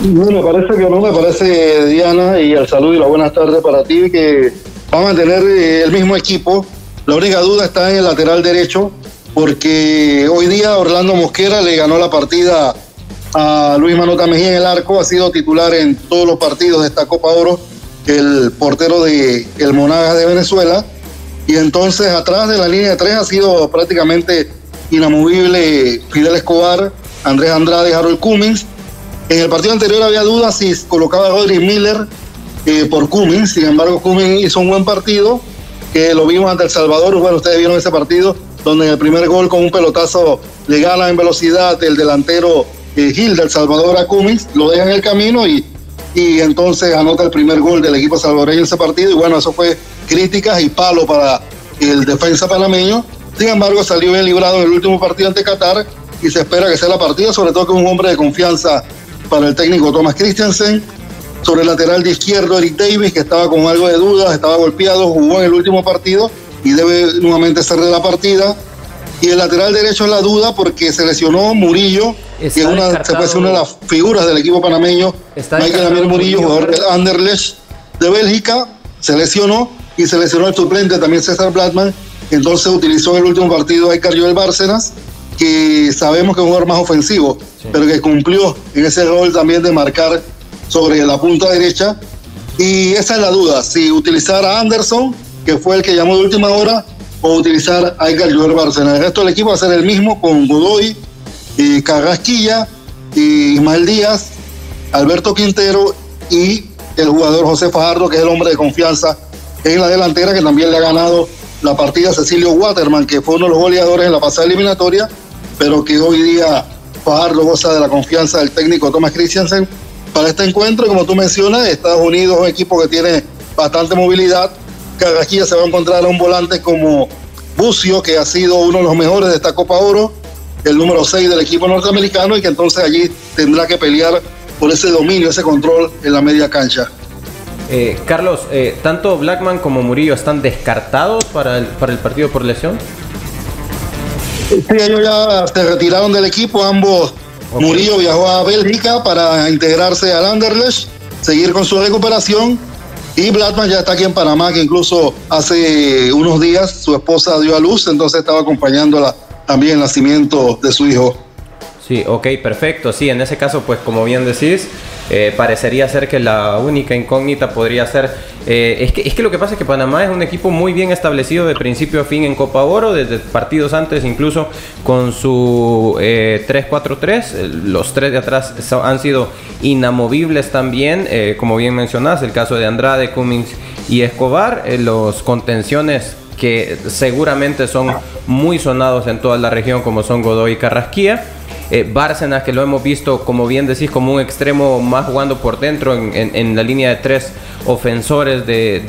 No, me parece que no, me parece, Diana, y el saludo y la buenas tardes para ti, que va a mantener eh, el mismo equipo. La única duda está en el lateral derecho, porque hoy día Orlando Mosquera le ganó la partida a Luis Manota Mejía en el arco, ha sido titular en todos los partidos de esta Copa Oro, el portero de el Monagas de Venezuela y entonces atrás de la línea de tres ha sido prácticamente inamovible Fidel Escobar, Andrés Andrade Harold Cummings. En el partido anterior había dudas si colocaba a Rodri Miller eh, por Cummings, sin embargo Cummings hizo un buen partido, que lo vimos ante El Salvador, bueno, ustedes vieron ese partido, donde en el primer gol con un pelotazo le gana en velocidad el delantero eh, Gil del Salvador a Cummings, lo deja en el camino y, y entonces anota el primer gol del equipo salvadoreño en ese partido. Y bueno, eso fue críticas y palo para el defensa panameño. Sin embargo, salió bien librado en el último partido ante Qatar y se espera que sea la partida, sobre todo que un hombre de confianza para el técnico Thomas Christensen. Sobre el lateral de izquierdo, Eric Davis, que estaba con algo de dudas, estaba golpeado, jugó en el último partido y debe nuevamente de la partida. Y el lateral derecho es la duda porque se lesionó Murillo, que es una, se puede una de las figuras del equipo panameño. Michael Amir Murillo, jugador del Anderlecht de Bélgica, se lesionó y se lesionó el suplente también César Blattman. Entonces utilizó en el último partido a Joel Bárcenas, que sabemos que es un jugador más ofensivo, pero que cumplió en ese rol también de marcar sobre la punta derecha. Y esa es la duda, si utilizar a Anderson, que fue el que llamó de última hora, o utilizar a Joel Bárcenas. El resto del equipo va a ser el mismo con Godoy, y Carrasquilla, y Ismael Díaz, Alberto Quintero y el jugador José Fajardo, que es el hombre de confianza en la delantera, que también le ha ganado la partida Cecilio Waterman, que fue uno de los goleadores en la pasada eliminatoria, pero que hoy día Fajardo goza de la confianza del técnico Thomas Christiansen para este encuentro. Como tú mencionas, Estados Unidos es un equipo que tiene bastante movilidad. Carrasquilla se va a encontrar a un volante como Bucio, que ha sido uno de los mejores de esta Copa Oro, el número 6 del equipo norteamericano, y que entonces allí tendrá que pelear por ese dominio, ese control en la media cancha. Eh, Carlos, eh, ¿tanto Blackman como Murillo están descartados para el, para el partido por lesión? Sí, ellos ya se retiraron del equipo, ambos. Murillo viajó a Bélgica para integrarse al Anderlecht, seguir con su recuperación. Y Blackman ya está aquí en Panamá, que incluso hace unos días su esposa dio a luz, entonces estaba acompañándola también el nacimiento de su hijo. Sí, ok, perfecto. Sí, en ese caso, pues como bien decís, eh, parecería ser que la única incógnita podría ser... Eh, es, que, es que lo que pasa es que Panamá es un equipo muy bien establecido de principio a fin en Copa Oro, desde partidos antes incluso con su 3-4-3. Los tres de atrás han sido inamovibles también, como bien mencionás, el caso de Andrade, Cummings y Escobar. los contenciones que seguramente son muy sonados en toda la región, como son Godoy y Carrasquía. Eh, Bárcenas, que lo hemos visto, como bien decís, como un extremo más jugando por dentro en, la línea de tres ofensores de,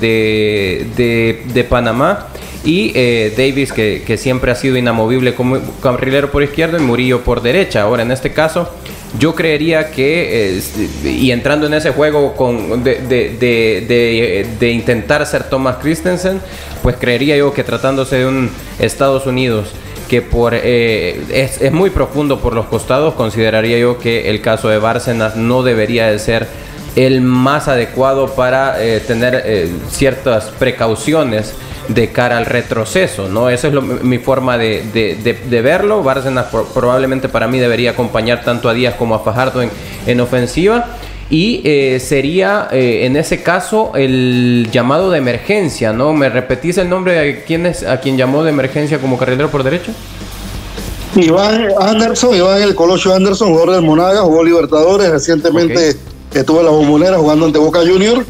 de, Panamá. Y eh, Davis, que, siempre ha sido inamovible como carrilero por izquierda y Murillo por derecha. Ahora, en este caso, yo creería que, y entrando en ese juego con, de, de, intentar ser Thomas Christensen, pues creería yo que tratándose de un Estados Unidos que por eh, es, muy profundo por los costados, consideraría yo que el caso de Bárcenas no debería de ser el más adecuado para eh, tener eh, ciertas precauciones de cara al retroceso, ¿no? Esa es mi forma de, verlo. Bárcenas probablemente para mí debería acompañar tanto a Díaz como a Fajardo en, en ofensiva y eh, sería eh, en ese caso el llamado de emergencia, ¿no? ¿Me repetís el nombre de quién es a quien llamó de emergencia como carrilero por derecho? Iván Anderson, Iván el Colosio Anderson, jugador del Monaga, jugó Libertadores, recientemente estuvo en la bombonera jugando ante Boca Junior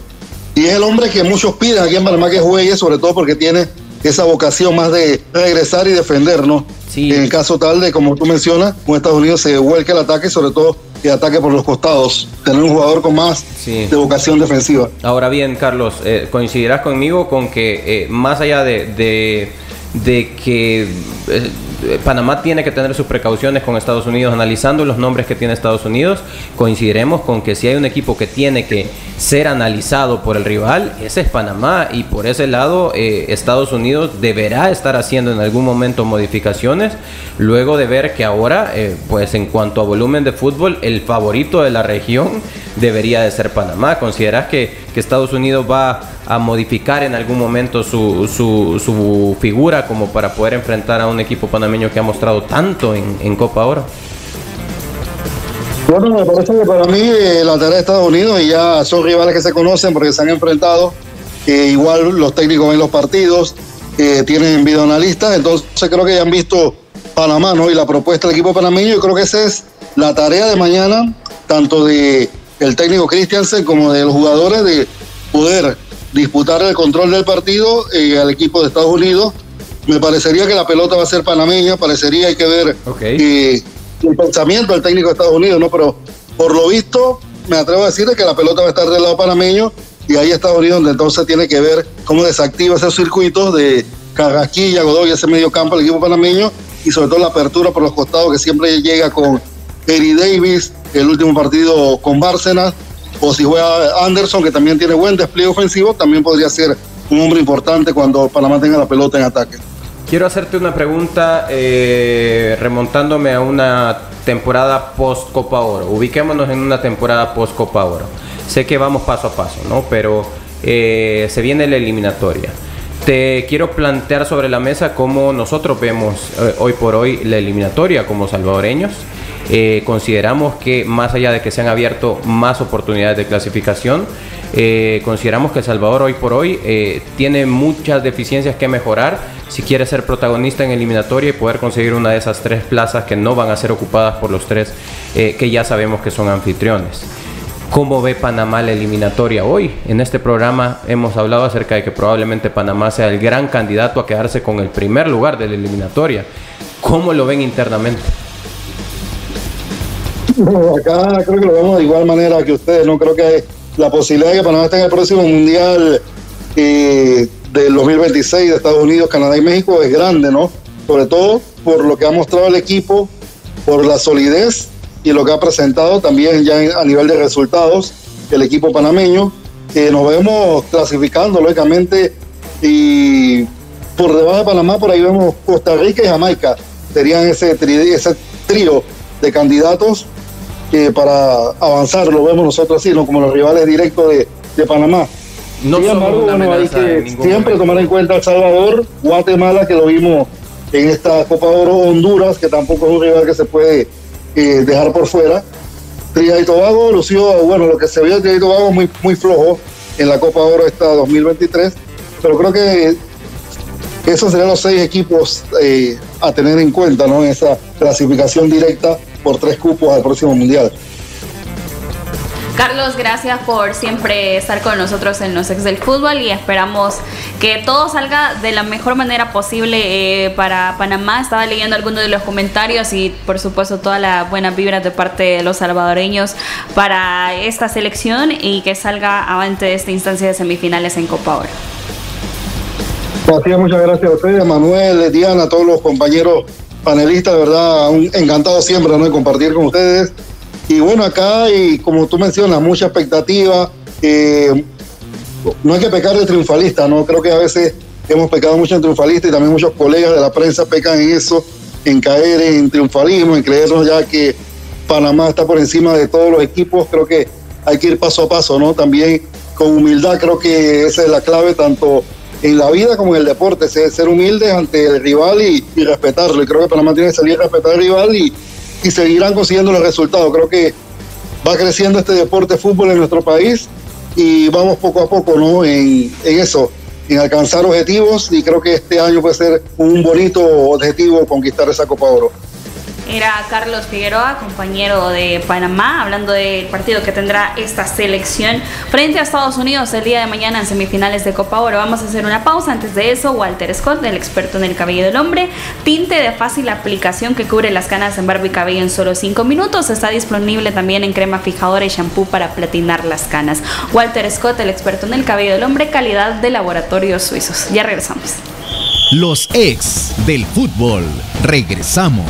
y es el hombre que muchos piden aquí en Panamá que juegue, sobre todo porque tiene esa vocación más de regresar y defender, ¿no? En el caso tal de, como tú mencionas, con Estados Unidos se vuelca el ataque, sobre todo que ataque por los costados, tener un jugador con más de vocación defensiva. Ahora bien, Carlos, eh, coincidirás conmigo con que eh, más allá de, de, que eh, Panamá tiene que tener sus precauciones con Estados Unidos, analizando los nombres que tiene Estados Unidos, coincidiremos con que si hay un equipo que tiene que ser analizado por el rival, ese es Panamá y por ese lado eh, Estados Unidos deberá estar haciendo en algún momento modificaciones, luego de ver que ahora, eh, pues en cuanto a volumen de fútbol, el favorito de la región debería de ser Panamá. ¿Consideras que, que Estados Unidos va a modificar en algún momento su, su, figura como para poder enfrentar a un equipo panameño que ha mostrado tanto en, Copa Oro? Bueno, me parece que para mí eh, la tarea de Estados Unidos y ya son rivales que se conocen porque se han enfrentado. Igual los técnicos ven los partidos, eh, tienen videoanalistas, entonces creo que ya han visto Panamá ¿no? y la propuesta del equipo panameño. Yo creo que esa es la tarea de mañana, tanto de el técnico Christiansen como de los jugadores, de poder disputar el control del partido eh, al equipo de Estados Unidos. Me parecería que la pelota va a ser panameña, parecería hay que ver eh, el pensamiento del técnico de Estados Unidos, ¿no? Pero por lo visto, me atrevo a decir que la pelota va a estar del lado panameño y ahí Estados Unidos donde entonces tiene que ver cómo desactiva esos circuitos de Carrasquilla, Godoy, ese medio campo del equipo panameño y sobre todo la apertura por los costados que siempre llega con Eri Davis, el último partido con Bárcenas, o si juega Anderson, que también tiene buen despliegue ofensivo, también podría ser un hombre importante cuando Panamá tenga la pelota en ataque. Quiero hacerte una pregunta eh, remontándome a una temporada post Copa Oro. Ubiquémonos en una temporada post Copa Oro. Sé que vamos paso a paso, ¿no? Pero eh, se viene la eliminatoria. Te quiero plantear sobre la mesa cómo nosotros vemos eh, hoy por hoy la eliminatoria como salvadoreños. Eh, consideramos que más allá de que se han abierto más oportunidades de clasificación, eh, consideramos que El Salvador hoy por hoy eh, tiene muchas deficiencias que mejorar si quiere ser protagonista en eliminatoria y poder conseguir una de esas tres plazas que no van a ser ocupadas por los tres que ya sabemos que son anfitriones. ¿Cómo ve Panamá la eliminatoria hoy? En este programa hemos hablado acerca de que probablemente Panamá sea el gran candidato a quedarse con el primer lugar de la eliminatoria. ¿Cómo lo ven internamente? Acá creo que lo vemos de igual manera que ustedes. No creo que la posibilidad de que Panamá esté en el próximo mundial eh, del 2026 de Estados Unidos, Canadá y México es grande, ¿no? Sobre todo por lo que ha mostrado el equipo, por la solidez y lo que ha presentado también ya a nivel de resultados el equipo panameño. que nos vemos clasificando, lógicamente, y por debajo de Panamá, por ahí vemos Costa Rica y Jamaica. Serían ese, ese trío de candidatos para avanzar, lo vemos nosotros así, ¿no? como los rivales directos de, Panamá. No Sin embargo, hay que siempre tomar en cuenta El Salvador, Guatemala, que lo vimos en esta Copa de Oro, Honduras, que tampoco es un rival que se puede eh, dejar por fuera. Trinidad y Tobago lució, bueno, lo que se vio de Trinidad y Tobago muy, muy flojo en la Copa Oro esta 2023, pero creo que esos serían los seis equipos eh, a tener en cuenta ¿no? en esa clasificación directa por tres cupos al próximo Mundial. Carlos, gracias por siempre estar con nosotros en los ex del fútbol y esperamos que todo salga de la mejor manera posible eh, para Panamá. Estaba leyendo algunos de los comentarios y por supuesto toda la buena vibra de parte de los salvadoreños para esta selección y que salga avante de esta instancia de semifinales en Copa Oro. Así muchas gracias a ustedes, Manuel, Diana, a todos los compañeros panelistas, de verdad, encantado siempre ¿no? de compartir con ustedes y bueno, acá, y como tú mencionas, mucha expectativa. Eh, no hay que pecar de triunfalista, ¿no? Creo que a veces hemos pecado mucho en triunfalista y también muchos colegas de la prensa pecan en eso, en caer en triunfalismo, en creernos ya que Panamá está por encima de todos los equipos. Creo que hay que ir paso a paso, ¿no? También con humildad, creo que esa es la clave tanto en la vida como en el deporte, ser, humilde ante el rival y, respetarlo. Y creo que Panamá tiene que salir a respetar al rival y y seguirán consiguiendo los resultados. Creo que va creciendo este deporte de fútbol en nuestro país y vamos poco a poco ¿no? en, en eso, en alcanzar objetivos y creo que este año puede ser un bonito objetivo conquistar esa Copa Oro. Era Carlos Figueroa, compañero de Panamá, hablando del partido que tendrá esta selección frente a Estados Unidos el día de mañana en semifinales de Copa Oro. Vamos a hacer una pausa. Antes de eso, Walter Scott, el experto en el cabello del hombre, tinte de fácil aplicación que cubre las canas en barba y cabello en solo 5 minutos. Está disponible también en crema fijadora y shampoo para platinar las canas. Walter Scott, el experto en el cabello del hombre, calidad de laboratorios suizos. Ya regresamos. Los ex del fútbol. Regresamos.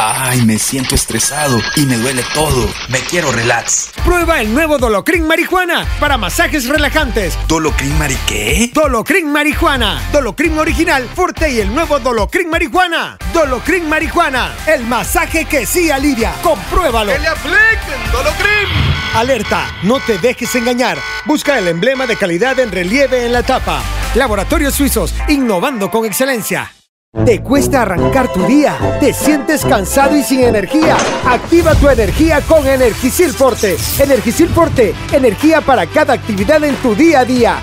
Ay, me siento estresado y me duele todo. Me quiero relax. Prueba el nuevo Dolocrin Marihuana para masajes relajantes. ¿Dolocrin Mari qué? Dolocrin Marihuana. Dolocrin original, fuerte y el nuevo Dolocrin Marihuana. Dolocrin Marihuana. El masaje que sí alivia. Compruébalo. ¡Que le apliquen Dolocrin! Alerta, no te dejes engañar. Busca el emblema de calidad en relieve en la tapa. Laboratorios Suizos, innovando con excelencia. ¿Te cuesta arrancar tu día? ¿Te sientes cansado y sin energía? Activa tu energía con Energisil Forte. Forte, energía para cada actividad en tu día a día.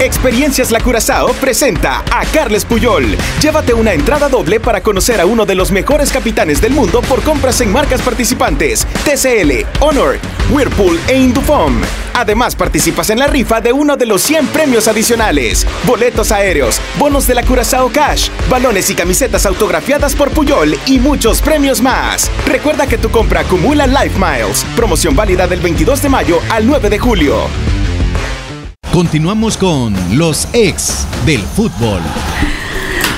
Experiencias La Curazao presenta a Carles Puyol. Llévate una entrada doble para conocer a uno de los mejores capitanes del mundo por compras en marcas participantes: TCL, Honor, Whirlpool e Indufom. Además, participas en la rifa de uno de los 100 premios adicionales: boletos aéreos, bonos de la Curazao Cash, balones y camisetas autografiadas por Puyol y muchos premios más. Recuerda que tu compra acumula Life Miles. Promoción válida del 22 de mayo al 9 de julio. Continuamos con los ex del fútbol.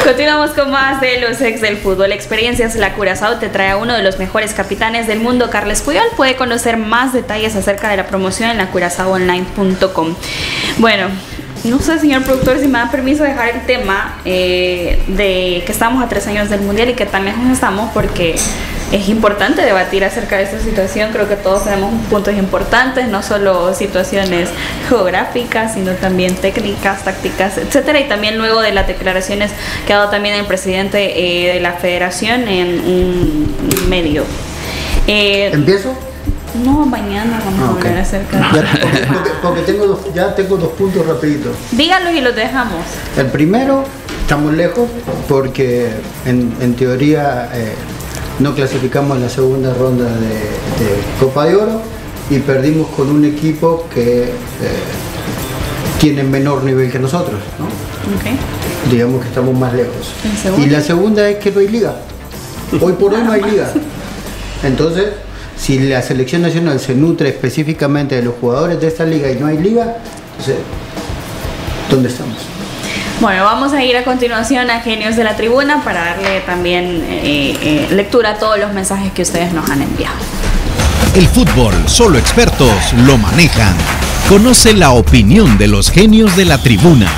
Continuamos con más de los ex del fútbol. Experiencias La Curazao te trae a uno de los mejores capitanes del mundo, Carles Puyol. Puede conocer más detalles acerca de la promoción en lacurazaoonline.com. Bueno, no sé, señor productor, si me da permiso dejar el tema eh, de que estamos a tres años del mundial y que tan lejos estamos, porque es importante debatir acerca de esta situación. Creo que todos tenemos puntos importantes, no solo situaciones geográficas, sino también técnicas, tácticas, etcétera. Y también luego de las declaraciones que ha dado también el presidente eh, de la federación en un medio. Eh, ¿Empiezo? No, mañana vamos a hablar acerca de porque, porque, tengo dos, ya tengo dos puntos rapiditos. Dígalos y los dejamos. El primero, estamos lejos porque en, en teoría eh, no clasificamos en la segunda ronda de, de, Copa de Oro y perdimos con un equipo que eh, tiene menor nivel que nosotros. ¿no? Okay. Digamos que estamos más lejos. Y la segunda es que no hay liga. Hoy por hoy no hay liga. Entonces, si la selección nacional se nutre específicamente de los jugadores de esta liga y no hay liga, entonces, ¿dónde estamos? Bueno, vamos a ir a continuación a Genios de la Tribuna para darle también eh, eh, lectura a todos los mensajes que ustedes nos han enviado. El fútbol, solo expertos lo manejan. Conoce la opinión de los genios de la tribuna.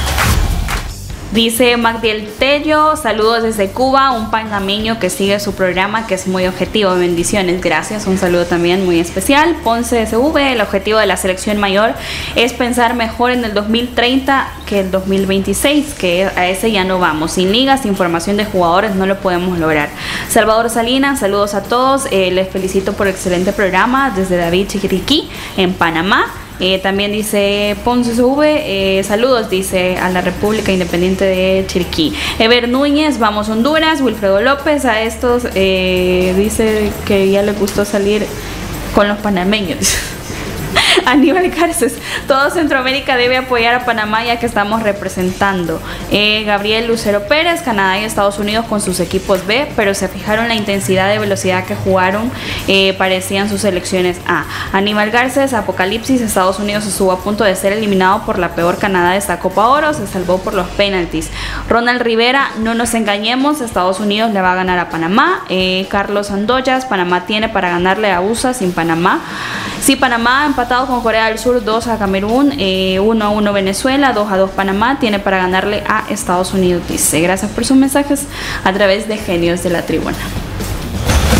Dice Magdiel Tello, saludos desde Cuba, un panameño que sigue su programa que es muy objetivo. Bendiciones, gracias. Un saludo también muy especial. Ponce SV, el objetivo de la selección mayor es pensar mejor en el 2030 que el 2026, que a ese ya no vamos. Sin ligas, sin formación de jugadores no lo podemos lograr. Salvador Salinas, saludos a todos. Eh, les felicito por el excelente programa desde David Chiquiriquí en Panamá. Eh, también dice Ponce V, eh, saludos, dice a la República Independiente de Chiriquí. Ever Núñez, vamos Honduras. Wilfredo López, a estos eh, dice que ya le gustó salir con los panameños. [laughs] [laughs] Aníbal Garces, todo Centroamérica debe apoyar a Panamá ya que estamos representando. Eh, Gabriel Lucero Pérez, Canadá y Estados Unidos con sus equipos B, pero se fijaron la intensidad de velocidad que jugaron, eh, parecían sus selecciones A. Aníbal Garces, Apocalipsis, Estados Unidos estuvo a punto de ser eliminado por la peor Canadá de esta Copa Oro, se salvó por los penaltis. Ronald Rivera, no nos engañemos, Estados Unidos le va a ganar a Panamá. Eh, Carlos Andoyas, Panamá tiene para ganarle a USA sin Panamá. Si Panamá ha empatado con Corea del Sur 2 a Camerún, 1 eh, a 1 Venezuela, 2 a 2 Panamá, tiene para ganarle a Estados Unidos, dice. Gracias por sus mensajes a través de Genios de la Tribuna.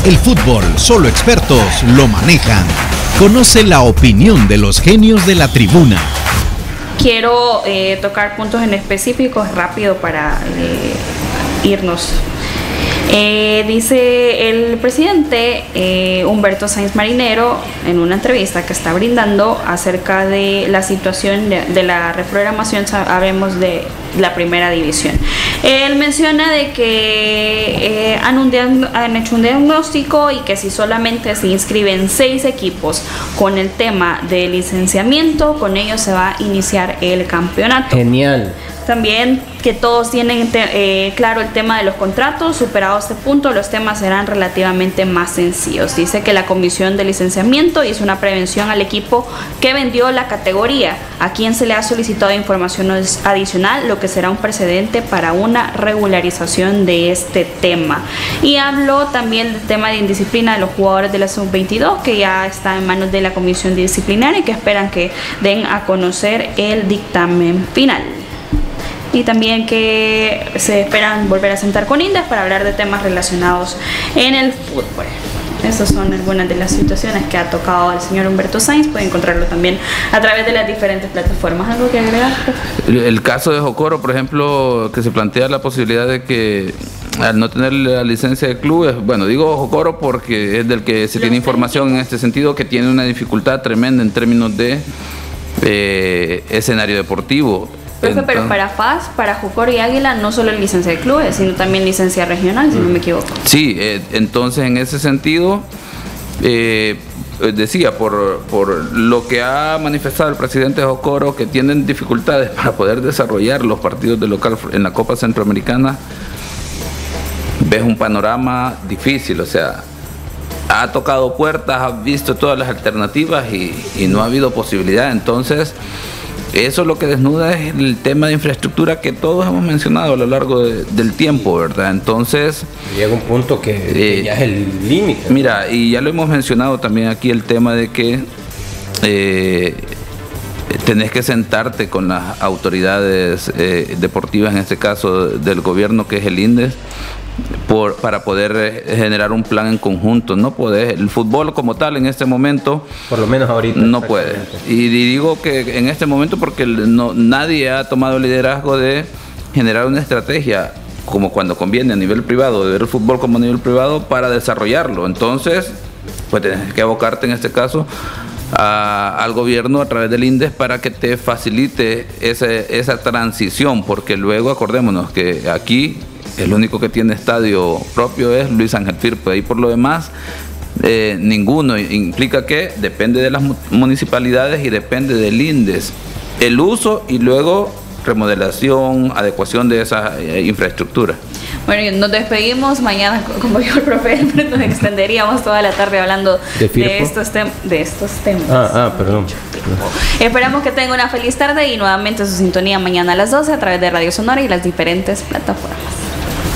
El fútbol, solo expertos lo manejan. Conoce la opinión de los genios de la tribuna. Quiero eh, tocar puntos en específicos rápido para eh, irnos eh, dice el presidente eh, Humberto Sainz Marinero en una entrevista que está brindando acerca de la situación de, la reprogramación, sabemos de la primera división. Él menciona de que eh, han, han, hecho un diagnóstico y que si solamente se inscriben seis equipos con el tema de licenciamiento, con ellos se va a iniciar el campeonato. Genial. También que todos tienen eh, claro el tema de los contratos. Superado este punto, los temas serán relativamente más sencillos. Dice que la comisión de licenciamiento hizo una prevención al equipo que vendió la categoría, a quien se le ha solicitado información adicional, lo que será un precedente para una regularización de este tema. Y habló también del tema de indisciplina de los jugadores de la sub-22, que ya está en manos de la comisión disciplinaria y que esperan que den a conocer el dictamen final y también que se esperan volver a sentar con Indes para hablar de temas relacionados en el fútbol. Esas son algunas de las situaciones que ha tocado el señor Humberto Sainz. Puede encontrarlo también a través de las diferentes plataformas. ¿Algo que agregar? El caso de Jocoro, por ejemplo, que se plantea la posibilidad de que al no tener la licencia de clubes, bueno, digo Jocoro porque es del que se tiene información en este sentido, que tiene una dificultad tremenda en términos de eh, escenario deportivo pero para FAS, para Jucor y Águila, no solo licencia de clubes, sino también licencia regional, si no me equivoco. Sí, eh, entonces en ese sentido, eh, decía, por, por lo que ha manifestado el presidente Jocoro, que tienen dificultades [laughs] para poder desarrollar los partidos de local en la Copa Centroamericana, ves un panorama difícil, o sea, ha tocado puertas, ha visto todas las alternativas y, y no ha habido posibilidad. Entonces, eso lo que desnuda es el tema de infraestructura que todos hemos mencionado a lo largo del tiempo, ¿verdad? Entonces... Llega un punto que, eh, ya es el límite. Mira, y ya lo hemos mencionado también aquí el tema de que eh, tenés que sentarte con las autoridades eh, deportivas, en este caso del gobierno que es el INDES, por, para poder eh, generar un plan en conjunto. No puede, el fútbol como tal en este momento. Por lo menos ahorita. No puede. Y digo que en este momento porque no, nadie ha tomado el liderazgo de generar una estrategia como cuando conviene a nivel privado, de ver el fútbol como a nivel privado para desarrollarlo. Entonces, pues tienes que abocarte en este caso al gobierno a través del INDES para que te facilite esa transición, porque luego acordémonos que aquí el único que tiene estadio propio es Luis Ángel Firpo. Ahí por lo demás, eh, ninguno. Implica que depende de las municipalidades y depende del INDES. El uso y luego remodelación, adecuación de esa eh, infraestructura. Bueno, nos despedimos. Mañana, como dijo el profe, nos extenderíamos toda la tarde hablando de, estos, de estos temas. Ah, ah, perdón. Esperamos que tenga una feliz tarde y nuevamente su sintonía mañana a las 12 a través de Radio Sonora y las diferentes plataformas.